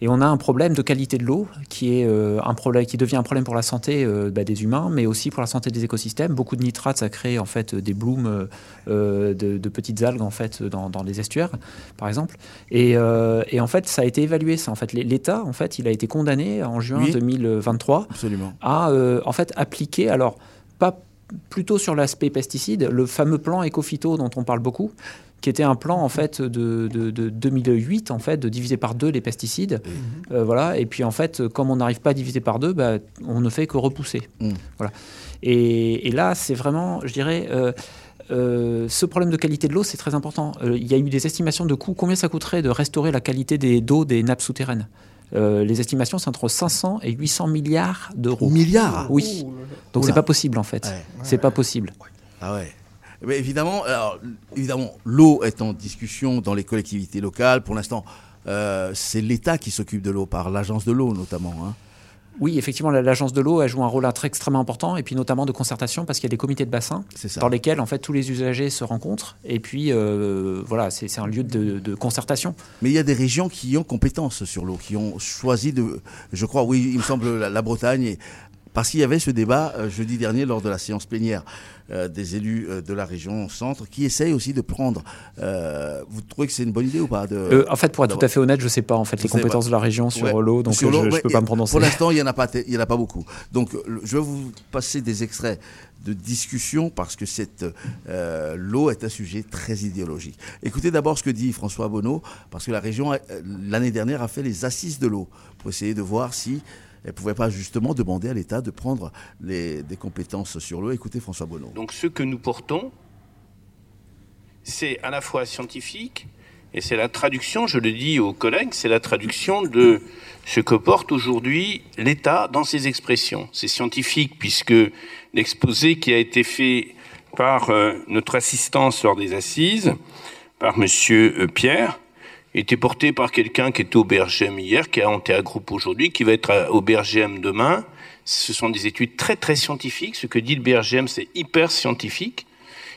Et on a un problème de qualité de l'eau qui est euh, un problème qui devient un problème pour la santé euh, bah, des humains, mais aussi pour la santé des écosystèmes. Beaucoup de nitrates, ça crée en fait des blooms euh, de, de petites algues en fait dans, dans les estuaires, par exemple. Et, et en fait, ça a été évalué. Ça, en fait, l'État, en fait, il a été condamné en juin Oui. 2023 Absolument. à en fait appliquer alors pas plutôt sur l'aspect pesticide, le fameux plan éco-phyto dont on parle beaucoup, qui était un plan en fait de, de- de 2008 en fait de diviser par deux les pesticides, Euh, voilà. Et puis en fait, comme on n'arrive pas à diviser par deux, bah, on ne fait que repousser, Mm. voilà. Et, et là, c'est vraiment, je dirais. euh, euh, ce problème de qualité de l'eau, c'est très important. Il y a eu des estimations de coûts. Combien ça coûterait de restaurer la qualité des d'eau des nappes souterraines? Euh, Les estimations, c'est entre 500 et 800 milliards d'euros. Milliards? Oui. Donc c'est pas possible en fait. Ouais. C'est pas possible. Ah ouais. Eh bien, évidemment, alors, évidemment, l'eau est en discussion dans les collectivités locales. Pour l'instant, euh, c'est l'État qui s'occupe de l'eau, par l'agence de l'eau notamment. hein. Oui, effectivement, la- l'agence de l'eau joue un rôle très extrêmement important et puis notamment de concertation parce qu'il y a des comités de bassin dans lesquels en fait tous les usagers se rencontrent et puis euh, voilà, c'est un lieu de, de concertation. Mais il y a des régions qui ont compétence sur l'eau, qui ont choisi de, je crois, oui, il me semble la, la Bretagne, et- parce qu'il y avait ce débat euh, jeudi dernier lors de la séance plénière euh, des élus euh, de la région centre, qui essayent aussi de prendre. euh, vous trouvez que c'est une bonne idée ou pas de, Euh, en fait, pour être tout à fait honnête, je sais pas en fait les compétences pas. de la région sur Ouais. l'eau, donc Sur je, ouais, peux pas me prononcer. Pour l'instant, il n'y en, a pas t- il y en a pas beaucoup. Donc, je vais vous passer des extraits de discussion parce que cette, euh, l'eau est un sujet très idéologique. Écoutez d'abord ce que dit François Bonneau, parce que la région, l'année dernière, a fait les assises de l'eau pour essayer de voir si elle ne pouvait pas justement demander à l'État de prendre des compétences sur l'eau. Écoutez François Bonneau. Donc ce que nous portons, c'est à la fois scientifique et c'est la traduction, je le dis aux collègues, c'est la traduction de ce que porte aujourd'hui l'État dans ses expressions. C'est scientifique puisque l'exposé qui a été fait par euh, notre assistance lors des assises, par Monsieur euh, Pierre, était porté par quelqu'un qui était au BRGM hier, qui est en Théa Group aujourd'hui, qui va être au BRGM demain. Ce sont des études très très scientifiques. Ce que dit le BRGM, c'est hyper scientifique.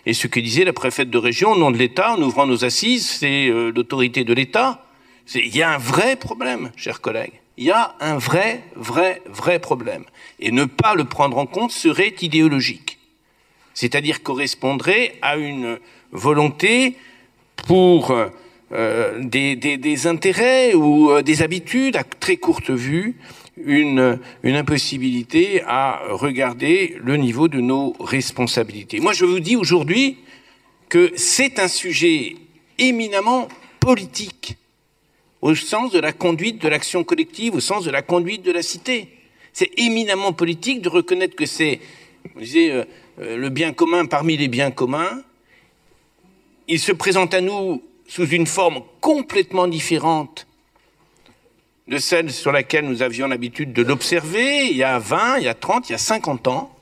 Et ce que disait la préfète de région au nom de l'État en ouvrant nos assises, c'est euh, l'autorité de l'État. Il y a un vrai problème, chers collègues. Il y a un vrai, vrai, vrai problème. Et ne pas le prendre en compte serait idéologique. C'est-à-dire correspondrait à une volonté pour euh, des, des- intérêts ou euh, des habitudes à très courte vue, une, impossibilité à regarder le niveau de nos responsabilités. Moi, je vous dis aujourd'hui que c'est un sujet éminemment politique, au sens de la conduite de l'action collective, au sens de la conduite de la cité. C'est éminemment politique de reconnaître que c'est, euh, euh, le bien commun parmi les biens communs. Il se présente à nous sous une forme complètement différente de celle sur laquelle nous avions l'habitude de l'observer il y a 20, il y a 30, il y a 50 ans.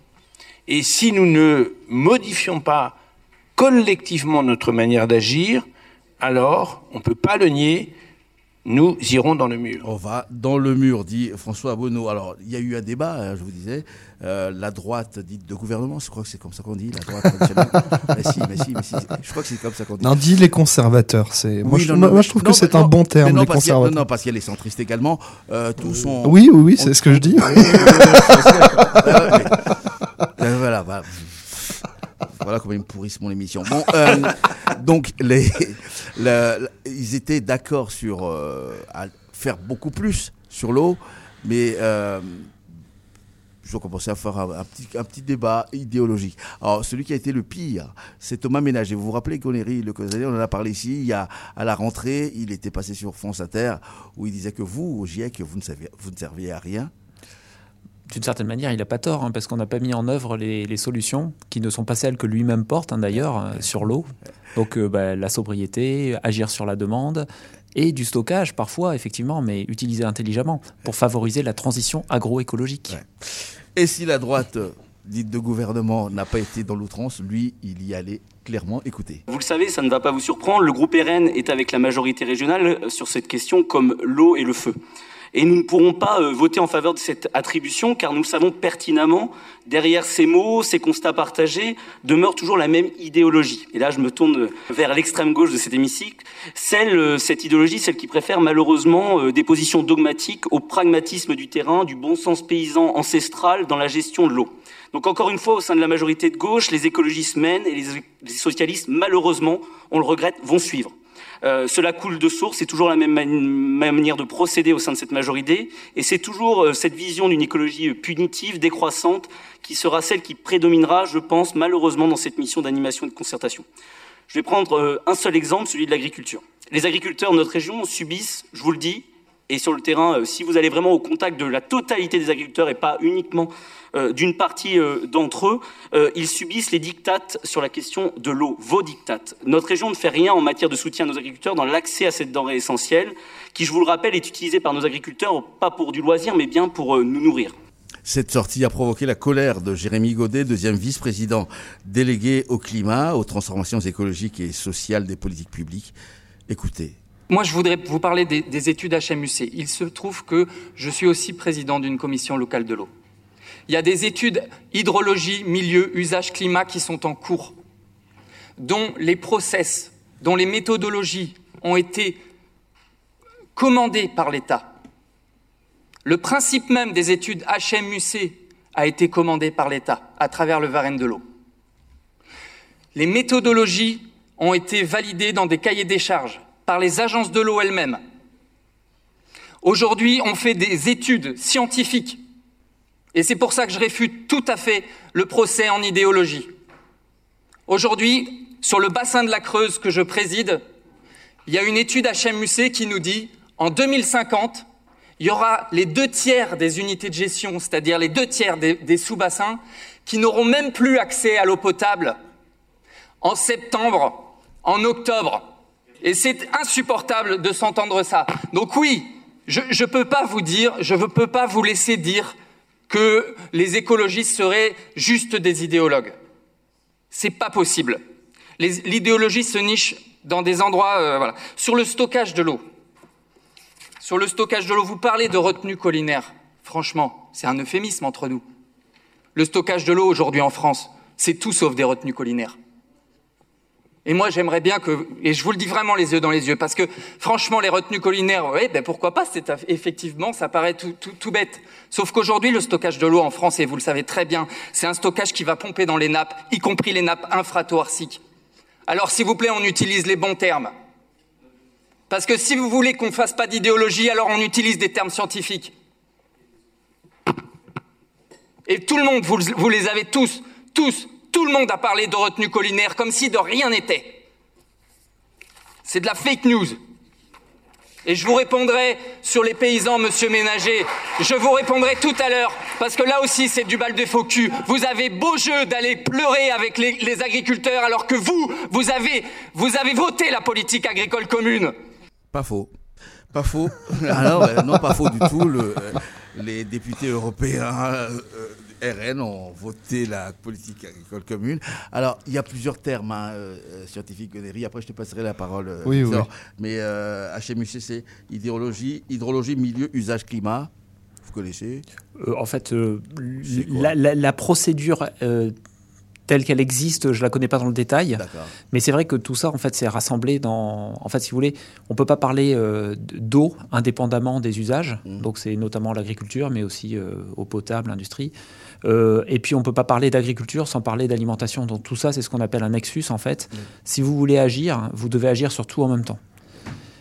Et si nous ne modifions pas collectivement notre manière d'agir, alors, on ne peut pas le nier, nous irons dans le mur. On va dans le mur, dit François Bonneau. Alors, il y a eu un débat, euh, je vous disais, euh, la droite dite de gouvernement, je crois que c'est comme ça qu'on dit, la droite traditionnelle. (laughs) mais si, mais si, mais si, je crois que c'est comme ça qu'on dit. Non, dis les conservateurs. C'est moi, Oui, je, non, moi, non, moi, je trouve non, que c'est un bon terme, non, les parce qu'il y a- conservateurs. Non, non, parce qu'il y a les centristes également. Euh, tous sont. Oui, oui, oui, c'est ce que je dis. Voilà, voilà. Voilà comment ils me pourrissent mon émission. Bon, euh, donc ils étaient d'accord sur euh, à faire beaucoup plus sur l'eau, mais euh, ils ont commencé à faire un, petit, débat idéologique. Alors, celui qui a été le pire, c'est Thomas Ménager. Vous vous rappelez, Gonéry, le Causalé, on en a parlé ici, il y a, à la rentrée, il était passé sur France Inter, où il disait que vous, au GIEC, serviez, vous ne serviez à rien. D'une certaine manière, il n'a pas tort, hein, parce qu'on n'a pas mis en œuvre les, les solutions qui ne sont pas celles que lui-même porte, hein, d'ailleurs, euh, sur l'eau. Donc euh, bah, la sobriété, agir sur la demande, et du stockage parfois, effectivement, mais utilisé intelligemment, pour favoriser la transition agroécologique. Et si la droite euh, dite de gouvernement n'a pas été dans l'outrance, lui, il y allait clairement. Écoutez. Vous le savez, ça ne va pas vous surprendre, le groupe RN est avec la majorité régionale sur cette question comme l'eau et le feu. Et nous ne pourrons pas euh, voter en faveur de cette attribution car nous savons pertinemment, derrière ces mots, ces constats partagés, demeure toujours la même idéologie. Et là, je me tourne vers l'extrême gauche de cet hémicycle. Celle, euh, cette idéologie, celle qui préfère malheureusement euh, des positions dogmatiques au pragmatisme du terrain, du bon sens paysan ancestral dans la gestion de l'eau. Donc encore une fois, au sein de la majorité de gauche, les écologistes mènent et les, les socialistes, malheureusement, on le regrette, vont suivre. Euh, cela coule de source, c'est toujours la même mani- manière de procéder au sein de cette majorité, et c'est toujours euh, cette vision d'une écologie euh, punitive, décroissante, qui sera celle qui prédominera, je pense, malheureusement, dans cette mission d'animation et de concertation. Je vais prendre un seul exemple, celui de l'agriculture. Les agriculteurs de notre région subissent, je vous le dis, et sur le terrain, si vous allez vraiment au contact de la totalité des agriculteurs et pas uniquement euh, d'une partie euh, d'entre eux, euh, ils subissent les dictates sur la question de l'eau, vos dictates. Notre région ne fait rien en matière de soutien à nos agriculteurs dans l'accès à cette denrée essentielle, qui, je vous le rappelle, est utilisée par nos agriculteurs pas pour du loisir, mais bien pour nous nourrir. Cette sortie a provoqué la colère de Jérémy Godet, deuxième vice-président délégué au climat, aux transformations écologiques et sociales des politiques publiques. Écoutez. Moi, je voudrais vous parler des, des études HMUC. Il se trouve que je suis aussi président d'une commission locale de l'eau. Il y a des études hydrologie, milieu, usage, climat qui sont en cours, dont les process, dont les méthodologies ont été commandées par l'État. Le principe même des études HMUC a été commandé par l'État à travers le Varenne de l'eau. Les méthodologies ont été validées dans des cahiers des charges par les agences de l'eau elles-mêmes. Aujourd'hui, on fait des études scientifiques. Et c'est pour ça que je réfute tout à fait le procès en idéologie. Aujourd'hui, sur le bassin de la Creuse que je préside, il y a une étude HMUC qui nous dit en 2050, il y aura les deux tiers des unités de gestion, c'est-à-dire les deux tiers des, sous-bassins, qui n'auront même plus accès à l'eau potable en septembre, en octobre. Et c'est insupportable de s'entendre ça. Donc oui, je ne peux pas vous dire, je ne peux pas vous laisser dire que les écologistes seraient juste des idéologues. C'est pas possible. L'idéologie se niche dans des endroits, euh, voilà. Sur le stockage de l'eau. Sur le stockage de l'eau, vous parlez de retenue collinaire. Franchement, c'est un euphémisme entre nous. Le stockage de l'eau aujourd'hui en France, c'est tout sauf des retenues collinaires. Et moi, j'aimerais bien que, et je vous le dis vraiment les yeux dans les yeux, parce que franchement, les retenues collinaires, oui, ben pourquoi pas, c'est effectivement, ça paraît tout, bête. Sauf qu'aujourd'hui, le stockage de l'eau en France, et vous le savez très bien, c'est un stockage qui va pomper dans les nappes, y compris les nappes infratoarciques. Alors, s'il vous plaît, on utilise les bons termes. Parce que si vous voulez qu'on ne fasse pas d'idéologie, alors on utilise des termes scientifiques. Et tout le monde, vous les avez tous, tous, tout le monde a parlé de retenue collinaire comme si de rien n'était. C'est de la fake news. Et je vous répondrai sur les paysans, monsieur Ménager. Je vous répondrai tout à l'heure, parce que là aussi c'est du bal de faux cul. Vous avez beau jeu d'aller pleurer avec les, les agriculteurs, alors que vous, vous avez, vous avez voté la politique agricole commune. Pas faux. Pas faux. (laughs) Alors, euh, non, pas faux du tout. Le, euh, (laughs) les députés européens, euh, RN ont voté la politique agricole commune. Alors, il y a plusieurs termes hein, euh, euh, scientifiques, Gonéry. Après, je te passerai la parole, euh, Oui, oui. Mais euh, HMUC, c'est hydrologie, hydrologie, milieu, usage, climat. Vous connaissez Euh, en fait, euh, la, la- la procédure euh, telle qu'elle existe, je la connais pas dans le détail. D'accord. Mais c'est vrai que tout ça, en fait, c'est rassemblé dans. En fait, si vous voulez, on peut pas parler euh, d'eau indépendamment des usages. Mmh. Donc, c'est notamment l'agriculture, mais aussi euh, eau potable, industrie. Euh, et puis, on peut pas parler d'agriculture sans parler d'alimentation. Donc, tout ça, c'est ce qu'on appelle un nexus, en fait. Mmh. Si vous voulez agir, vous devez agir sur tout en même temps.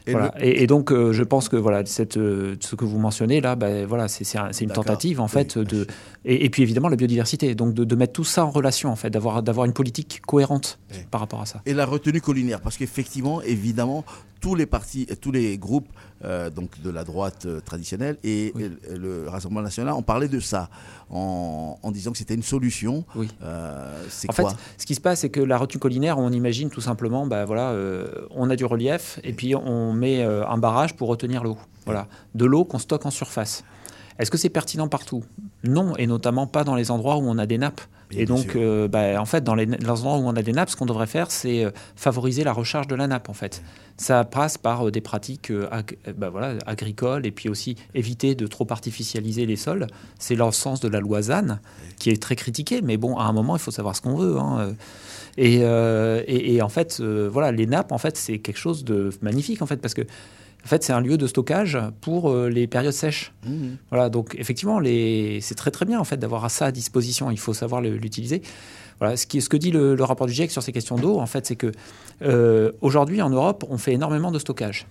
Et Voilà. le- Et, et donc, euh, je pense que voilà, cette, euh, ce que vous mentionnez là, ben, voilà, c'est c'est un- c'est une tentative en Oui, fait de et, et puis évidemment la biodiversité, donc de, de mettre tout ça en relation en fait, d'avoir d'avoir une politique cohérente par rapport à ça. Et la retenue collinaire, parce qu'effectivement, évidemment, tous les partis, tous les groupes euh, donc de la droite euh, traditionnelle et le Rassemblement national ont parlé de ça en, en disant que c'était une solution. Oui. Euh, En fait, ce qui se passe, c'est que la retenue collinaire, on imagine tout simplement, bah, voilà, euh, on a du relief et puis on met un barrage pour retenir l'eau. Voilà, de l'eau qu'on stocke en surface. Est-ce que c'est pertinent partout? Non, et notamment pas dans les endroits où on a des nappes. et donc, euh, bah, en fait, dans les, dans les endroits où on a des nappes, ce qu'on devrait faire, c'est euh, favoriser la recharge de la nappe. En fait, ça passe par euh, des pratiques ag- bah, voilà, agricoles et puis aussi éviter de trop artificialiser les sols. C'est le sens de la loi ZAN qui est très critiquée, mais bon, à un moment, il faut savoir ce qu'on veut. hein. Et, euh, et, et en fait, euh, voilà, les nappes, en fait, c'est quelque chose de magnifique, en fait, parce que en fait, c'est un lieu de stockage pour euh, les périodes sèches. Mhm. Voilà, donc effectivement, les... c'est très très bien en fait d'avoir ça à disposition. Il faut savoir l'utiliser. Voilà, ce, qui, ce que dit le, le rapport du GIEC sur ces questions d'eau, en fait, c'est que euh, aujourd'hui en Europe, on fait énormément de stockage.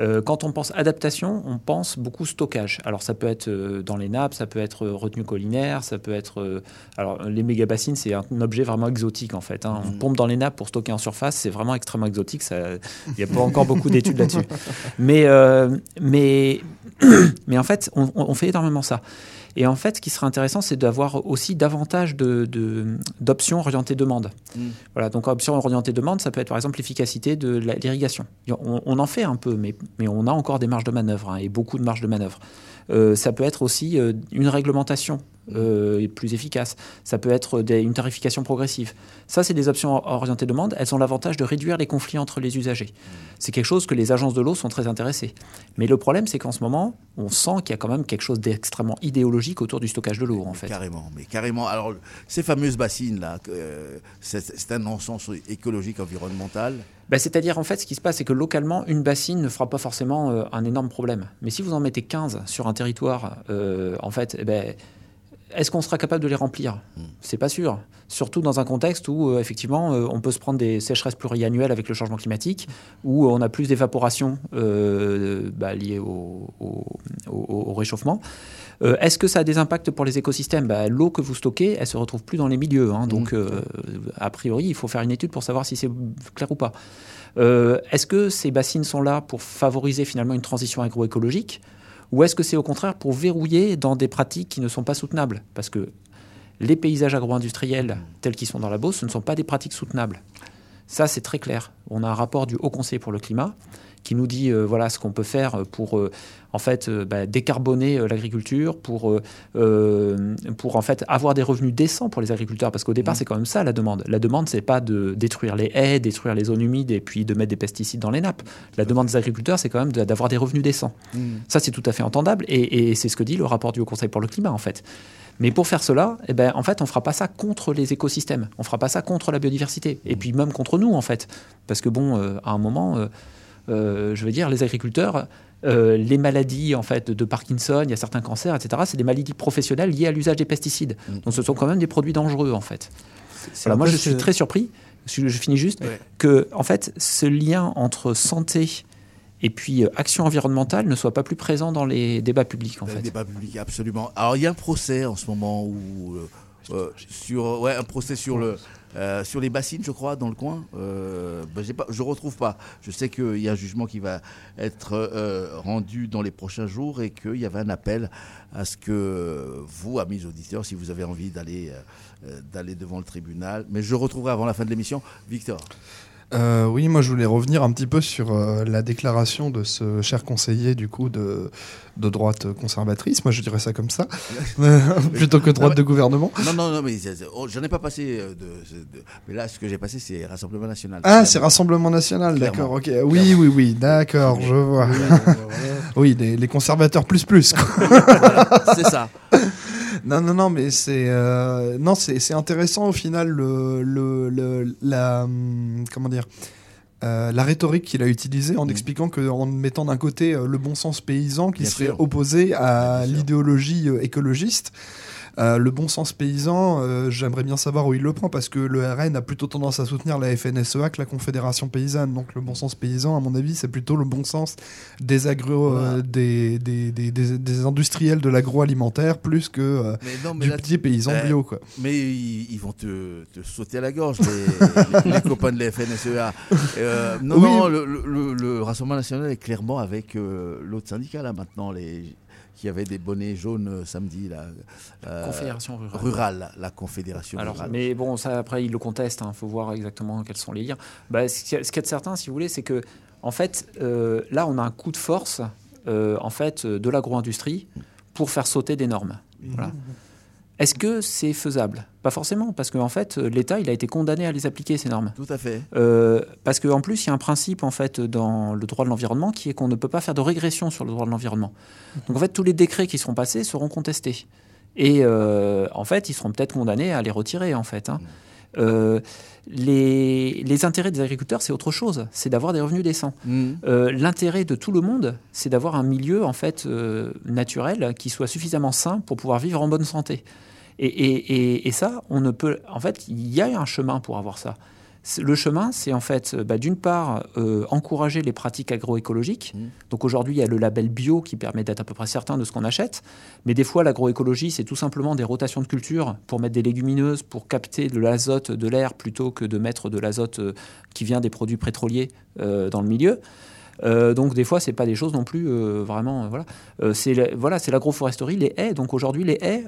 Euh, quand on pense adaptation, on pense beaucoup stockage. Alors ça peut être euh, dans les nappes, ça peut être euh, retenue collinaire, ça peut être... alors les méga-bassines, c'est un, objet vraiment exotique en fait. hein. On pompe dans les nappes pour stocker en surface, c'est vraiment extrêmement exotique. Il n'y a pas encore beaucoup d'études là-dessus. (laughs) Mais, euh, mais, (clears throat) mais en fait, on, on fait énormément ça. Et en fait, ce qui serait intéressant, c'est d'avoir aussi davantage de- de- d'options orientées demande. Mm. Voilà, donc option orientée demande, ça peut être par exemple l'efficacité de l'irrigation. On, on en fait un peu, mais, mais on a encore des marges de manœuvre hein, et beaucoup de marges de manœuvre. Euh, ça peut être aussi euh, une réglementation euh, plus efficace. Ça peut être des- une tarification progressive. Ça, c'est des options or- orientées demande. Elles ont l'avantage de réduire les conflits entre les usagers. C'est quelque chose que les agences de l'eau sont très intéressées. Mais le problème, c'est qu'en ce moment, on sent qu'il y a quand même quelque chose d'extrêmement idéologique autour du stockage de l'eau, en fait. Carrément, mais carrément. Alors, ces fameuses bassines-là, euh, c'est un non-sens écologique, environnemental. Bah, C'est-à-dire, en fait, ce qui se passe, c'est que localement, une bassine ne fera pas forcément euh, un énorme problème. Mais si vous en mettez 15 sur un territoire, euh, en fait, eh ben, est-ce qu'on sera capable de les remplir? C'est pas sûr. Surtout dans un contexte où, euh, effectivement, euh, on peut se prendre des sécheresses pluriannuelles avec le changement climatique, où on a plus d'évaporation euh, bah, liée au, au- au- au réchauffement. Euh, Est-ce que ça a des impacts pour les écosystèmes? Bah, L'eau que vous stockez, elle se retrouve plus dans les milieux. hein. donc, euh, a priori, il faut faire une étude pour savoir si c'est clair ou pas. Euh, est-ce que ces bassines sont là pour favoriser finalement une transition agroécologique? Ou est-ce que c'est au contraire pour verrouiller dans des pratiques qui ne sont pas soutenables Parce que les paysages agro-industriels tels qu'ils sont dans la Beauce, ce ne sont pas des pratiques soutenables. Ça, c'est très clair. On a un rapport du Haut Conseil pour le climat qui nous dit euh, voilà ce qu'on peut faire pour euh, en fait euh, bah, décarboner euh, l'agriculture, pour euh, pour en fait avoir des revenus décents pour les agriculteurs parce qu'au départ c'est quand même ça la demande. La demande c'est pas de détruire les haies, détruire les zones humides et puis de mettre des pesticides dans les nappes. La demande des agriculteurs c'est quand même d'avoir des revenus décents. Mm. Ça c'est tout à fait entendable et, et c'est ce que dit le rapport du Haut Conseil pour le climat en fait. Mais pour faire cela, eh ben, en fait, on fera pas ça contre les écosystèmes, on fera pas ça contre la biodiversité, et puis même contre nous, en fait. Parce que, bon, euh, à un moment, euh, euh, je veux dire, les agriculteurs, euh, les maladies en fait, de Parkinson, il y a certains cancers, etc., c'est des maladies professionnelles liées à l'usage des pesticides. Donc ce sont quand même des produits dangereux, en fait. un moi, je suis très surpris, je, je finis juste, que, en fait, ce lien entre santé et puis euh, action environnementale ne soit pas plus présent dans les débats publics, en Le fait. débat public, absolument. Alors, il y a un procès en ce moment où, euh, sur, ouais, un procès sur le. Euh, sur les bassines, je crois, dans le coin. Euh, ben, je ne retrouve pas. Je sais qu'il y a un jugement qui va être euh, rendu dans les prochains jours et qu'il y avait un appel à ce que vous, amis auditeurs, si vous avez envie d'aller devant le tribunal, mais je retrouverai avant la fin de l'émission Victor. Euh, oui, moi je voulais revenir un petit peu sur euh, la déclaration de ce cher conseiller du coup de, de droite conservatrice. Moi je dirais ça comme ça, (laughs) (laughs) plutôt que droite Non, de gouvernement. Non, non, non, mais oh, j'en ai pas passé euh, de, de- Mais là, ce que j'ai passé, c'est Rassemblement National. Ah, c'est Rassemblement National, d'accord, ok. Oui, oui, oui, d'accord, je vois. (laughs) Oui, les, les conservateurs plus plus. Voilà, c'est ça. Non, non, non, mais c'est euh, non, c'est c'est intéressant au final le, le, le- la hum, comment dire euh, la rhétorique qu'il a utilisée en expliquant que en mettant d'un côté euh, le bon sens paysan qui Bien serait sûr. opposé à l'idéologie écologiste. Euh, le bon sens paysan, euh, j'aimerais bien savoir où il le prend parce que le RN a plutôt tendance à soutenir la FNSEA que la Confédération paysanne. Donc le bon sens paysan, à mon avis, c'est plutôt le bon sens des agro, euh, des, des, des, des- des industriels de l'agroalimentaire plus que Mais non, mais du là, petit paysan euh, bio. Quoi. Mais ils, ils vont te, te sauter à la gorge, les, les- les copains de la FNSEA. Non, Oui. non, le, le- le Rassemblement National est clairement avec l'autre syndicat, là, maintenant, les, qui avait des bonnets jaunes euh, samedi, là. Euh, Confédération rurale. Rurale, la Confédération Alors, rurale. mais bon, ça après, ils le contestent. Il faut voir exactement quels sont les liens. Bah, ce qui est de certain, si vous voulez, c'est que, en fait, euh, là, on a un coup de force, euh, en fait, de l'agro-industrie pour faire sauter des normes. Voilà. Est-ce que c'est faisable? Pas forcément, parce qu'en fait, euh, l'État, il a été condamné à les appliquer, ces normes. Tout à fait. Euh, parce qu'en plus, il y a un principe en fait dans le droit de l'environnement qui est qu'on ne peut pas faire de régression sur le droit de l'environnement. Donc en fait, tous les décrets qui seront passés seront contestés. Et euh, en fait, ils seront peut-être condamnés à les retirer en fait. hein. Euh, les, les intérêts des agriculteurs, c'est autre chose. C'est d'avoir des revenus décents. Mm. Euh, L'intérêt de tout le monde, c'est d'avoir un milieu en fait euh, naturel qui soit suffisamment sain pour pouvoir vivre en bonne santé. Et, et- et- et ça, on ne peut. En fait, il y a un chemin pour avoir ça. Le chemin, c'est en fait, euh, bah, d'une part, euh, encourager les pratiques agroécologiques. Donc aujourd'hui, il y a le label bio qui permet d'être à peu près certain de ce qu'on achète. Mais des fois, l'agroécologie, c'est tout simplement des rotations de culture pour mettre des légumineuses, pour capter de l'azote de l'air plutôt que de mettre de l'azote euh, qui vient des produits pétroliers euh, dans le milieu. Euh, donc des fois, c'est pas des choses non plus euh, vraiment. euh, voilà, c'est voilà, c'est l'agroforesterie, les haies. Donc aujourd'hui, les haies.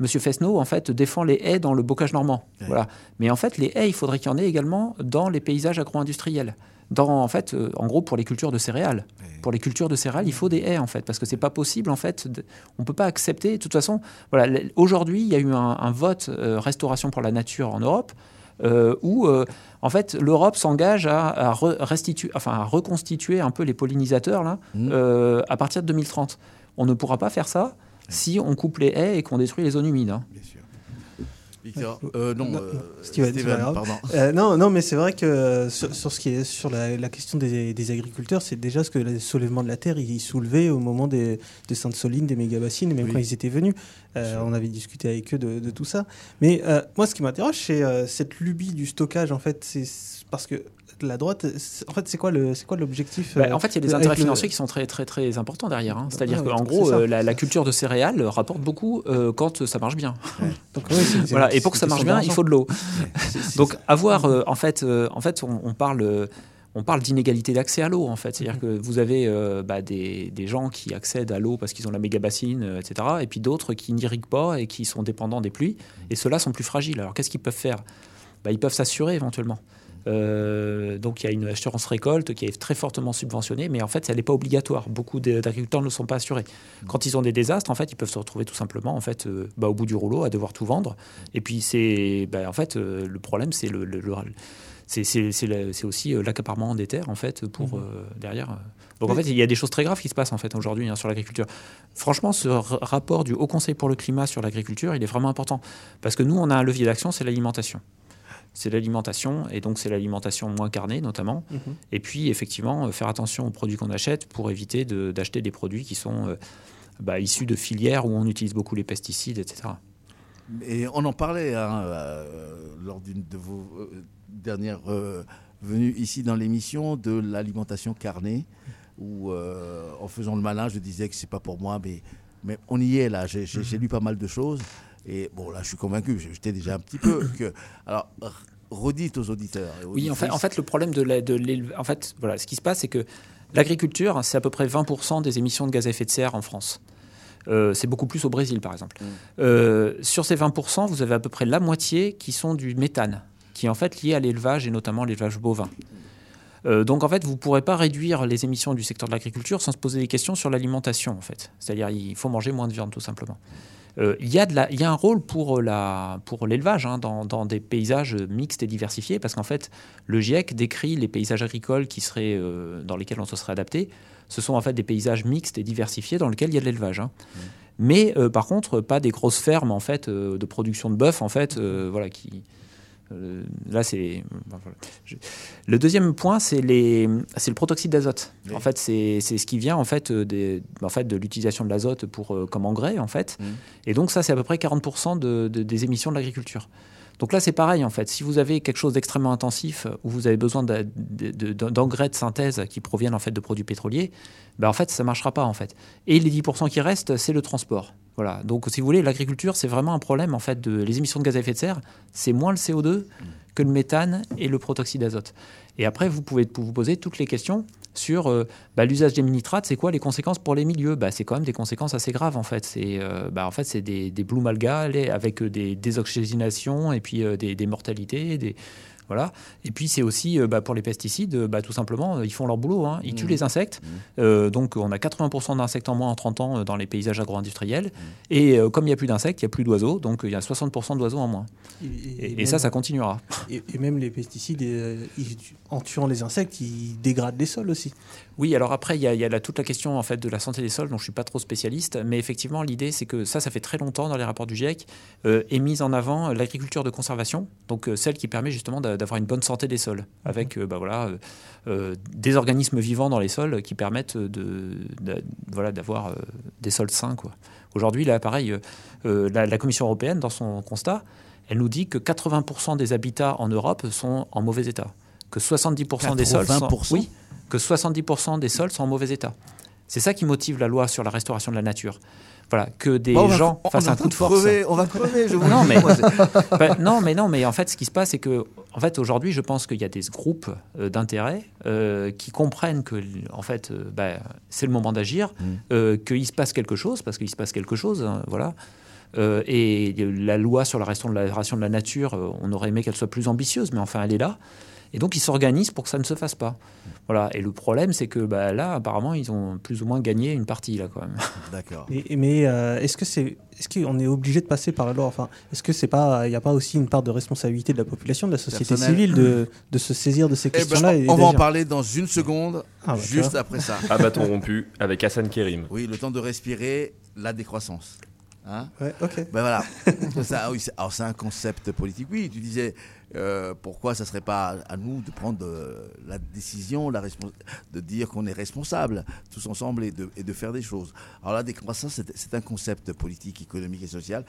Monsieur Fesneau, en fait, défend les haies dans le bocage normand. Voilà. Mais en fait, les haies, il faudrait qu'il y en ait également dans les paysages agro-industriels. Dans, en fait, euh, en gros, pour les cultures de céréales. Pour les cultures de céréales, il faut des haies, en fait, parce que c'est pas possible, en fait. de- on peut pas accepter. De toute façon, voilà. Aujourd'hui, il y a eu un, un vote euh, restauration pour la nature en Europe. euh, où euh, en fait l'Europe s'engage à, à re- restituer, enfin à reconstituer un peu les pollinisateurs là euh, à partir de 2030. On ne pourra pas faire ça si on coupe les haies et qu'on détruit les zones humides. hein. Victor, euh, non, euh, Steven, c'est pas grave. pardon. Euh, non, non, mais c'est vrai que euh, sur, sur ce qui est sur la, la question des, des agriculteurs, c'est déjà ce que le soulèvement de la terre il soulevait au moment des, de Sainte-Soline, des méga-bassines, et même Oui. quand ils étaient venus. Euh, on avait discuté avec eux de, de tout ça. Mais euh, moi, ce qui m'interroge, c'est euh, cette lubie du stockage. En fait, c'est parce que la droite, en fait, c'est quoi le, c'est quoi l'objectif Bah, euh, en fait, il y a des intérêts le- financiers qui sont très, très, très importants derrière. hein. C'est-à-dire Ouais, qu'en gros, euh, la, la culture de céréales rapporte beaucoup euh, quand ça marche bien. Ouais, (laughs) voilà. Et pour que ça marche bien, il faut de l'eau. Donc, avoir, euh, en fait, en fait, on, on parle. on parle d'inégalité d'accès à l'eau, en fait. C'est-à-dire que vous avez euh, bah, des, des gens qui accèdent à l'eau parce qu'ils ont la méga bassine, euh, etc. Et puis d'autres qui n'irriguent pas et qui sont dépendants des pluies. Et ceux-là sont plus fragiles. Alors, qu'est-ce qu'ils peuvent faire? Bah, Ils peuvent s'assurer éventuellement. Euh, donc il y a une assurance récolte qui est très fortement subventionnée, mais en fait, elle n'est pas obligatoire. Beaucoup d'agriculteurs ne sont pas assurés. Quand ils ont des désastres, en fait, ils peuvent se retrouver tout simplement en fait, euh, bah, au bout du rouleau à devoir tout vendre. Et puis, c'est, bah, en fait, euh, le problème, c'est le, le- le- aussi l'accaparement des terres en fait pour euh, derrière. Donc en fait, il y a des choses très graves qui se passent en fait aujourd'hui hein, sur l'agriculture. Franchement, ce rapport du Haut Conseil pour le climat sur l'agriculture, il est vraiment important parce que nous, on a un levier d'action, c'est l'alimentation. C'est l'alimentation, et donc c'est l'alimentation moins carnée notamment. Mhm. Et puis effectivement, euh, faire attention aux produits qu'on achète pour éviter de- d'acheter des produits qui sont euh, bah, issus de filières où on utilise beaucoup les pesticides, etc. Et on en parlait hein, euh, lors d'une de vos euh, dernières euh, venues ici dans l'émission de l'alimentation carnée, où euh, en faisant le malin, je disais que c'est pas pour moi, mais, mais on y est là. J'ai j'ai lu pas mal de choses. Et bon, là, je suis convaincu, j'étais déjà un petit peu (coughs) que. Alors, redites aux auditeurs. Oui, en fait, auditrices. en fait, le problème de la- de l'élev- en fait, voilà, ce qui se passe, c'est que l'agriculture, c'est à peu près 20% des émissions de gaz à effet de serre en France. Euh, c'est beaucoup plus au Brésil, par exemple. Euh, sur ces 20%, vous avez à peu près la moitié qui sont du méthane, qui qui est en fait lié à l'élevage et notamment l'élevage bovin. Euh, donc en fait, vous ne pourrez pas réduire les émissions du secteur de l'agriculture sans se poser des questions sur l'alimentation en fait. C'est-à-dire il faut manger moins de viande tout simplement. Euh, Il y, a y un rôle pour pour l'élevage hein, dans, dans des paysages mixtes et diversifiés parce qu'en fait le GIEC décrit les paysages agricoles qui seraient euh, dans lesquels on se serait adapté. Ce sont en fait des paysages mixtes et diversifiés dans lesquels il y a de l'élevage. hein. Mais euh, par contre, pas des grosses fermes en fait euh, de production de bœuf en fait, euh, voilà qui. Euh, là, c'est. Le deuxième point, c'est les, le protoxyde d'azote. Oui. En fait, c'est ce qui vient en fait euh, des, en fait de l'utilisation de l'azote pour euh, comme engrais en fait. Mhm. Et donc ça, c'est à peu près 40% de- de- des émissions de l'agriculture. Donc là, c'est pareil en fait. Si vous avez quelque chose d'extrêmement intensif où vous avez besoin d'engrais de synthèse qui proviennent en fait de produits pétroliers, ben en fait, ça marchera pas en fait. Et les 10% qui restent, c'est le transport. Voilà. Donc, si vous voulez, l'agriculture, c'est vraiment un problème en fait de les émissions de gaz à effet de serre. C'est moins le CO2 que le méthane et le protoxyde d'azote. Et après, vous pouvez vous poser toutes les questions sur euh, bah, l'usage des nitrates. C'est quoi les conséquences pour les milieux? Bah, C'est quand même des conséquences assez graves en fait. C'est euh, bah, en fait des, des blue algas avec euh, des désoxygénations et puis des, des mortalités, des voilà. Et puis c'est aussi euh, bah, pour les pesticides, euh, bah, tout simplement, ils font leur boulot. hein. Ils tuent Mhm. les insectes. Euh, donc on a 80% d'insectes en moins en 30 ans euh, dans les paysages agro-industriels. Et euh, comme il n'y a plus d'insectes, il n'y a plus d'oiseaux. Donc il y a 60% d'oiseaux en moins. Et, et ça, même- ça continuera. Et, et même les pesticides, euh, ils- en tuant les insectes, ils dégradent les sols aussi. Oui, alors après, il y a, il y a la- toute la question en fait de la santé des sols, dont je suis pas trop spécialiste, mais effectivement, l'idée, c'est que ça, ça fait très longtemps dans les rapports du GIEC, euh, est mise en avant l'agriculture de conservation, donc euh, celle qui permet justement d'a- d'avoir une bonne santé des sols, avec euh, bah, voilà, euh, euh, des organismes vivants dans les sols qui permettent de, de- voilà, d'avoir des sols sains. quoi. Aujourd'hui, là, pareil, la, la Commission européenne, dans son constat, elle nous dit que 80% des habitats en Europe sont en mauvais état, que 70% des sols sont, 80%? oui, que 70% des sols sont en mauvais état. C'est ça qui motive la loi sur la restauration de la nature. Voilà, que des Bon, on va- gens fassent un coup de force. crever, on va crever, je vous non, mais, (laughs) Bah, non, mais non, mais en fait, ce qui se passe, c'est que, en fait, aujourd'hui, je pense qu'il y a des groupes euh, d'intérêt euh, qui comprennent que, en fait, euh, bah, c'est le moment d'agir, Mm. euh, qu'il se passe quelque chose, parce qu'il se passe quelque chose, hein, voilà. Et la loi sur la restauration de la nature, on aurait aimé qu'elle soit plus ambitieuse, mais enfin, elle est là. Et donc, ils s'organisent pour que ça ne se fasse pas. Voilà. Et le problème, c'est que bah, là, apparemment, ils ont plus ou moins gagné une partie, là, quand même. (laughs) D'accord. Mais euh, est-ce que c'est, est-ce qu'on est obligé de passer par la loi Enfin, est-ce que c'est pas, il n'y a pas aussi une part de responsabilité de la population, de la société Personnel. civile, de, de se saisir de ces Eh ben, questions-là on va en parler dans une seconde, Ah, bah, juste après ça. À bâton rompu avec Hassan Kérim. Oui, le temps de respirer, la décroissance. Hein Ouais, ok. Ben voilà. (laughs) ça, oui, c'est, alors c'est un concept politique. Oui, tu disais euh, pourquoi ça serait pas à nous de prendre euh, la décision, la de dire qu'on est responsable tous ensemble et de, et de faire des choses. Alors la décroissance, c'est, c'est un concept politique, économique et social.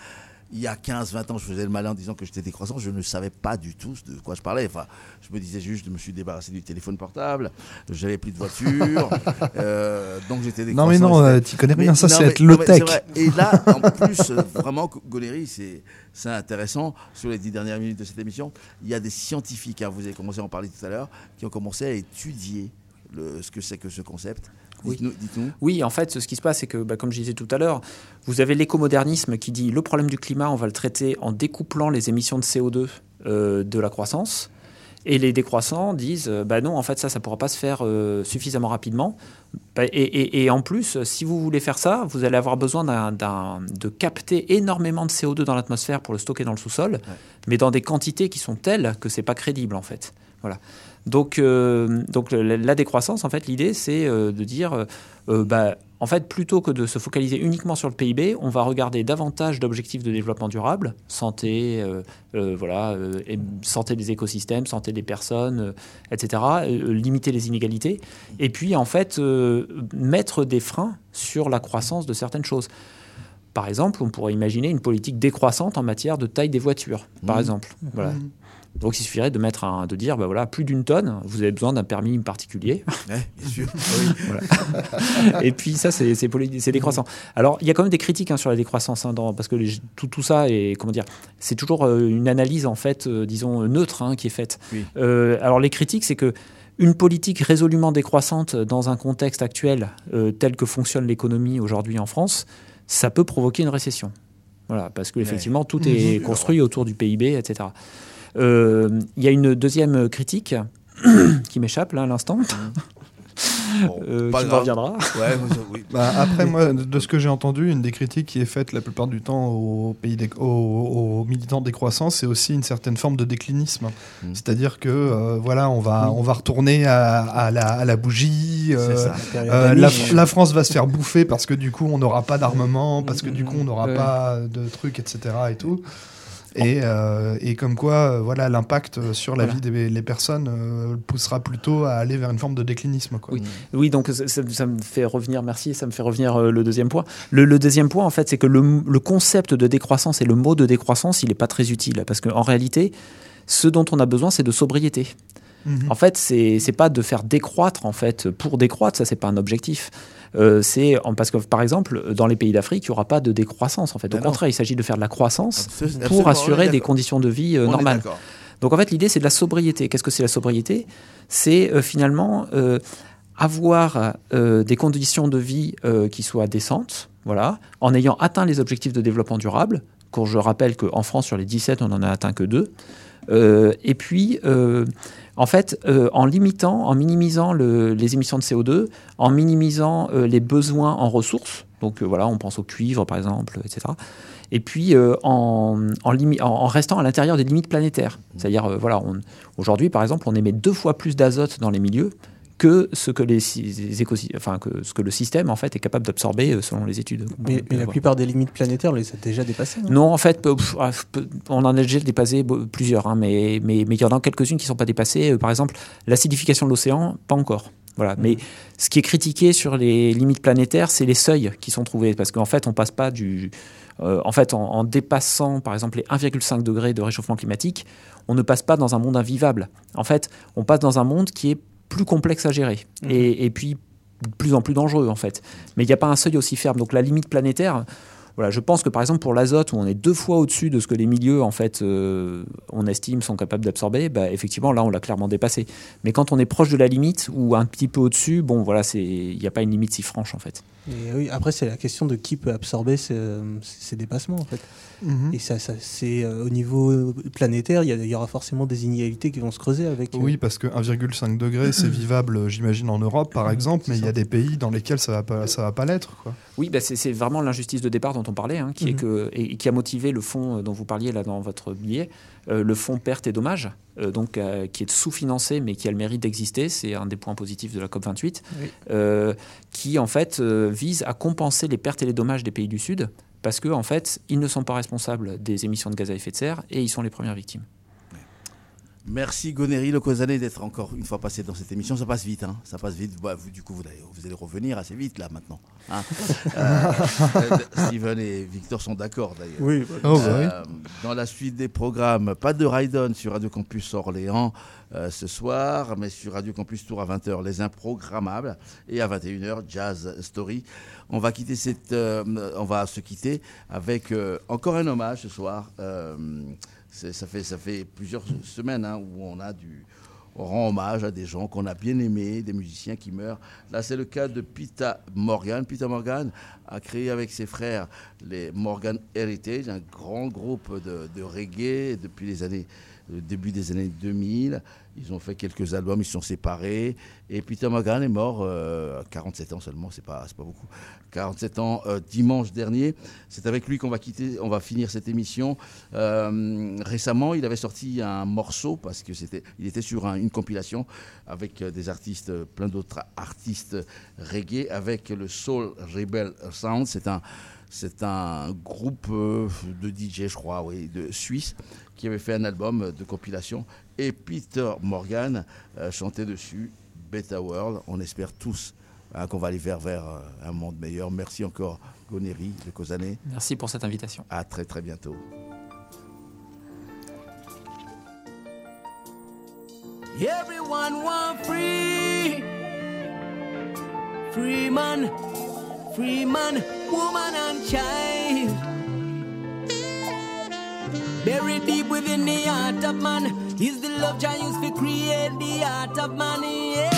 Il y a 15-20 ans, je faisais le malin en disant que j'étais décroissant. Je ne savais pas du tout de quoi je parlais. Enfin, je me disais juste, je me suis débarrassé du téléphone portable, j'avais plus de voiture, (laughs) euh, donc j'étais Non, décroissant. mais non, euh, c'était- t'y connais Mais- rien, ça, non, c'est mais- être non, mais c'est vrai. Et là, en plus, euh, vraiment, Goléry, c'est c'est intéressant. Sur les dix dernières minutes de cette émission, il y a des scientifiques, hein, vous avez commencé à en parler tout à l'heure, qui ont commencé à étudier le, ce que c'est que ce concept. Oui. Dites-nous. dites-nous. Oui, en fait, ce qui se passe, c'est que, bah, comme je disais tout à l'heure, vous avez l'écomodernisme qui dit le problème du climat, on va le traiter en découplant les émissions de CO2 euh, de la croissance. Et les décroissants disent, euh, bah non, en fait, ça, ça ne pourra pas se faire euh, suffisamment rapidement. Bah, et, et- et en plus, si vous voulez faire ça, vous allez avoir besoin d'un- d'un- de capter énormément de CO2 dans l'atmosphère pour le stocker dans le sous-sol, mais dans des quantités qui sont telles que c'est pas crédible, en fait. Voilà. Donc, euh, donc la, décroissance, en fait, l'idée, c'est euh, de dire, euh, bah, en fait, plutôt que de se focaliser uniquement sur le PIB, on va regarder davantage d'objectifs de développement durable, santé, voilà, et santé des écosystèmes, santé des personnes, etc. limiter les inégalités, et puis en fait mettre des freins sur la croissance de certaines choses. Par exemple, on pourrait imaginer une politique décroissante en matière de taille des voitures, par Mhm. exemple. Voilà. Donc il suffirait de mettre un, de dire, bah voilà, plus d'une tonne, vous avez besoin d'un permis particulier. Ouais, bien sûr. (laughs) Voilà. (laughs) Et puis ça, c'est c'est poli- c'est décroissant. Alors il y a quand même des critiques hein, sur la décroissance, hein, dans- parce que les- tout, tout ça est, comment dire, c'est toujours euh, une analyse en fait, euh, disons neutre, hein, qui est faite. Oui. Euh, alors les critiques, c'est que une politique résolument décroissante dans un contexte actuel tel que fonctionne l'économie aujourd'hui en France, ça peut provoquer une récession. Voilà, parce que Ouais. effectivement tout est Mhm. construit autour du PIB, etc. Euh, Il y a une deuxième critique (coughs) qui m'échappe là à l'instant. Euh, pas qui reviendra. Ouais, oui, oui. (laughs) Bah, après, moi, de ce que j'ai entendu, une des critiques qui est faite la plupart du temps aux, pays des- aux, aux militants des croissances, c'est aussi une certaine forme de déclinisme. Mm. C'est-à-dire que euh, voilà, on va, on va retourner à, à la, à la bougie. euh, ça. La euh, la, France va se faire bouffer parce que du coup, on n'aura pas d'armement, parce que du coup, on n'aura pas de trucs, etc. Et tout. Et, euh, et comme quoi, euh, voilà, l'impact sur la Voilà. vie des les personnes euh, poussera plutôt à aller vers une forme de déclinisme. Quoi. Oui, oui donc ça, ça- ça me fait revenir, merci, ça me fait revenir euh, le deuxième point. Le, le deuxième point, en fait, c'est que le, le concept de décroissance et le mot de décroissance, il n'est pas très utile. Parce qu'en réalité, ce dont on a besoin, c'est de sobriété. Mhm. En fait, c'est c'est pas de faire décroître, en fait, pour décroître, ça, c'est pas un objectif. Euh, c'est parce que, par exemple, dans les pays d'Afrique, il n'y aura pas de décroissance. En fait, au Ben non. contraire, il s'agit de faire de la croissance pour assurer des conditions de vie euh, normales. Donc en fait, l'idée, c'est de la sobriété. Qu'est-ce que c'est la sobriété? C'est euh, finalement avoir des conditions de vie qui soient décentes, voilà, en ayant atteint les objectifs de développement durable. Quand je rappelle qu'en France, sur les 17, on n'en a atteint que deux. Et puis, en fait, euh, en limitant, en minimisant le- les émissions de CO2, en minimisant euh, les besoins en ressources, donc euh, voilà, on pense au cuivre par exemple, etc. Et puis en, restant à l'intérieur des limites planétaires. C'est-à-dire, voilà, aujourd'hui par exemple, on émet deux fois plus d'azote dans les milieux que ce que, les, les enfin, que ce que le système en fait est capable d'absorber euh, selon les études. Mais, Donc, mais euh, la plupart des limites planétaires, on les a déjà dépassées. Non, en fait, pff, ah, on en a déjà dépassé plusieurs, hein, mais mais mais il y en a quelques-unes qui ne sont pas dépassées. Euh, Par exemple, l'acidification de l'océan, pas encore. Voilà. Mais ce qui est critiqué sur les limites planétaires, c'est les seuils qui sont trouvés, parce qu'en fait, on passe pas du, euh, en fait, en, en dépassant, par exemple, les 1,5 degrés de réchauffement climatique, on ne passe pas dans un monde invivable. En fait, on passe dans un monde qui est plus complexe à gérer et, et puis de plus en plus dangereux, en fait. Mais il n'y a pas un seuil aussi ferme. Donc la limite planétaire, voilà, je pense que par exemple pour l'azote, où on est deux fois au-dessus de ce que les milieux, en fait, euh, on estime sont capables d'absorber, bah, effectivement, là, on l'a clairement dépassé. Mais quand on est proche de la limite ou un petit peu au-dessus, bon, voilà, c'est- il n'y a pas une limite si franche, en fait. Et oui, après, c'est la question de qui peut absorber ces, ces dépassements, en fait. Mhm. Et ça, ça c'est euh, au niveau planétaire, il y, y aura forcément des inégalités qui vont se creuser avec. euh, Oui, parce que 1,5 degré, c'est (clears throat) vivable, j'imagine, en Europe, par exemple, mais il y a des pays dans lesquels ça va pas, ça va pas l'être. quoi. Oui, bah, c'est c'est vraiment l'injustice de départ dont on parlait, hein, qui, est Mhm. que, et, qui a motivé le fonds euh, dont vous parliez là dans votre billet, euh, le fonds pertes et dommages, euh, donc, euh, qui est sous-financé mais qui a le mérite d'exister, c'est un des points positifs de la COP28, Oui. euh, qui en fait vise à compenser les pertes et les dommages des pays du Sud, parce qu'en en fait, ils ne sont pas responsables des émissions de gaz à effet de serre et ils sont les premières victimes. Merci Gonéry Le Cosané d'être encore une fois passé dans cette émission. Ça passe vite, hein. ça passe vite. Bah, vous, du coup, vous allez, vous allez revenir assez vite là maintenant. hein. (laughs) Euh, euh, Steven et Victor sont d'accord d'ailleurs. Oui, bah, Oh, bah Euh, Dans la suite des programmes, pas de Raidon sur Radio Campus Orléans euh, ce soir, mais sur Radio Campus Tour à 20h, les improgrammables, et à 21h, Jazz Story. On va quitter cette, euh, on va se quitter avec euh, encore un hommage ce soir. Ça fait ça fait plusieurs semaines hein, où on a du rend hommage à des gens qu'on a bien aimés, des musiciens qui meurent. Là, c'est le cas de Peter Morgan. Peter Morgan a créé avec ses frères les Morgan Heritage, un grand groupe de, de reggae depuis les années, le début des années 2000. Ils ont fait quelques albums, ils se sont séparés. Et Peter Morgan est mort euh, à 47 ans seulement, c'est pas, pas beaucoup. 47 ans euh, dimanche dernier. C'est avec lui qu'on va quitter, on va finir cette émission. Euh, récemment, il avait sorti un morceau parce que c'était, il était sur un- une compilation avec des artistes, plein d'autres artistes reggae, avec le Soul Rebel Sound. C'est un, c'est un groupe euh, de DJ, je crois, oui, de Suisse, qui avait fait un album de compilation. Et Peter Morgan euh, chantait dessus Beta World. On espère tous hein, qu'on va aller vers, vers euh, un monde meilleur. Merci encore, Gonéry de Cosané. Merci pour cette invitation. À très très bientôt. Everyone want free. Free man, free man, woman and child. Buried deep within the heart of man is the love Jah used to create the heart of man. Yeah.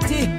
fifty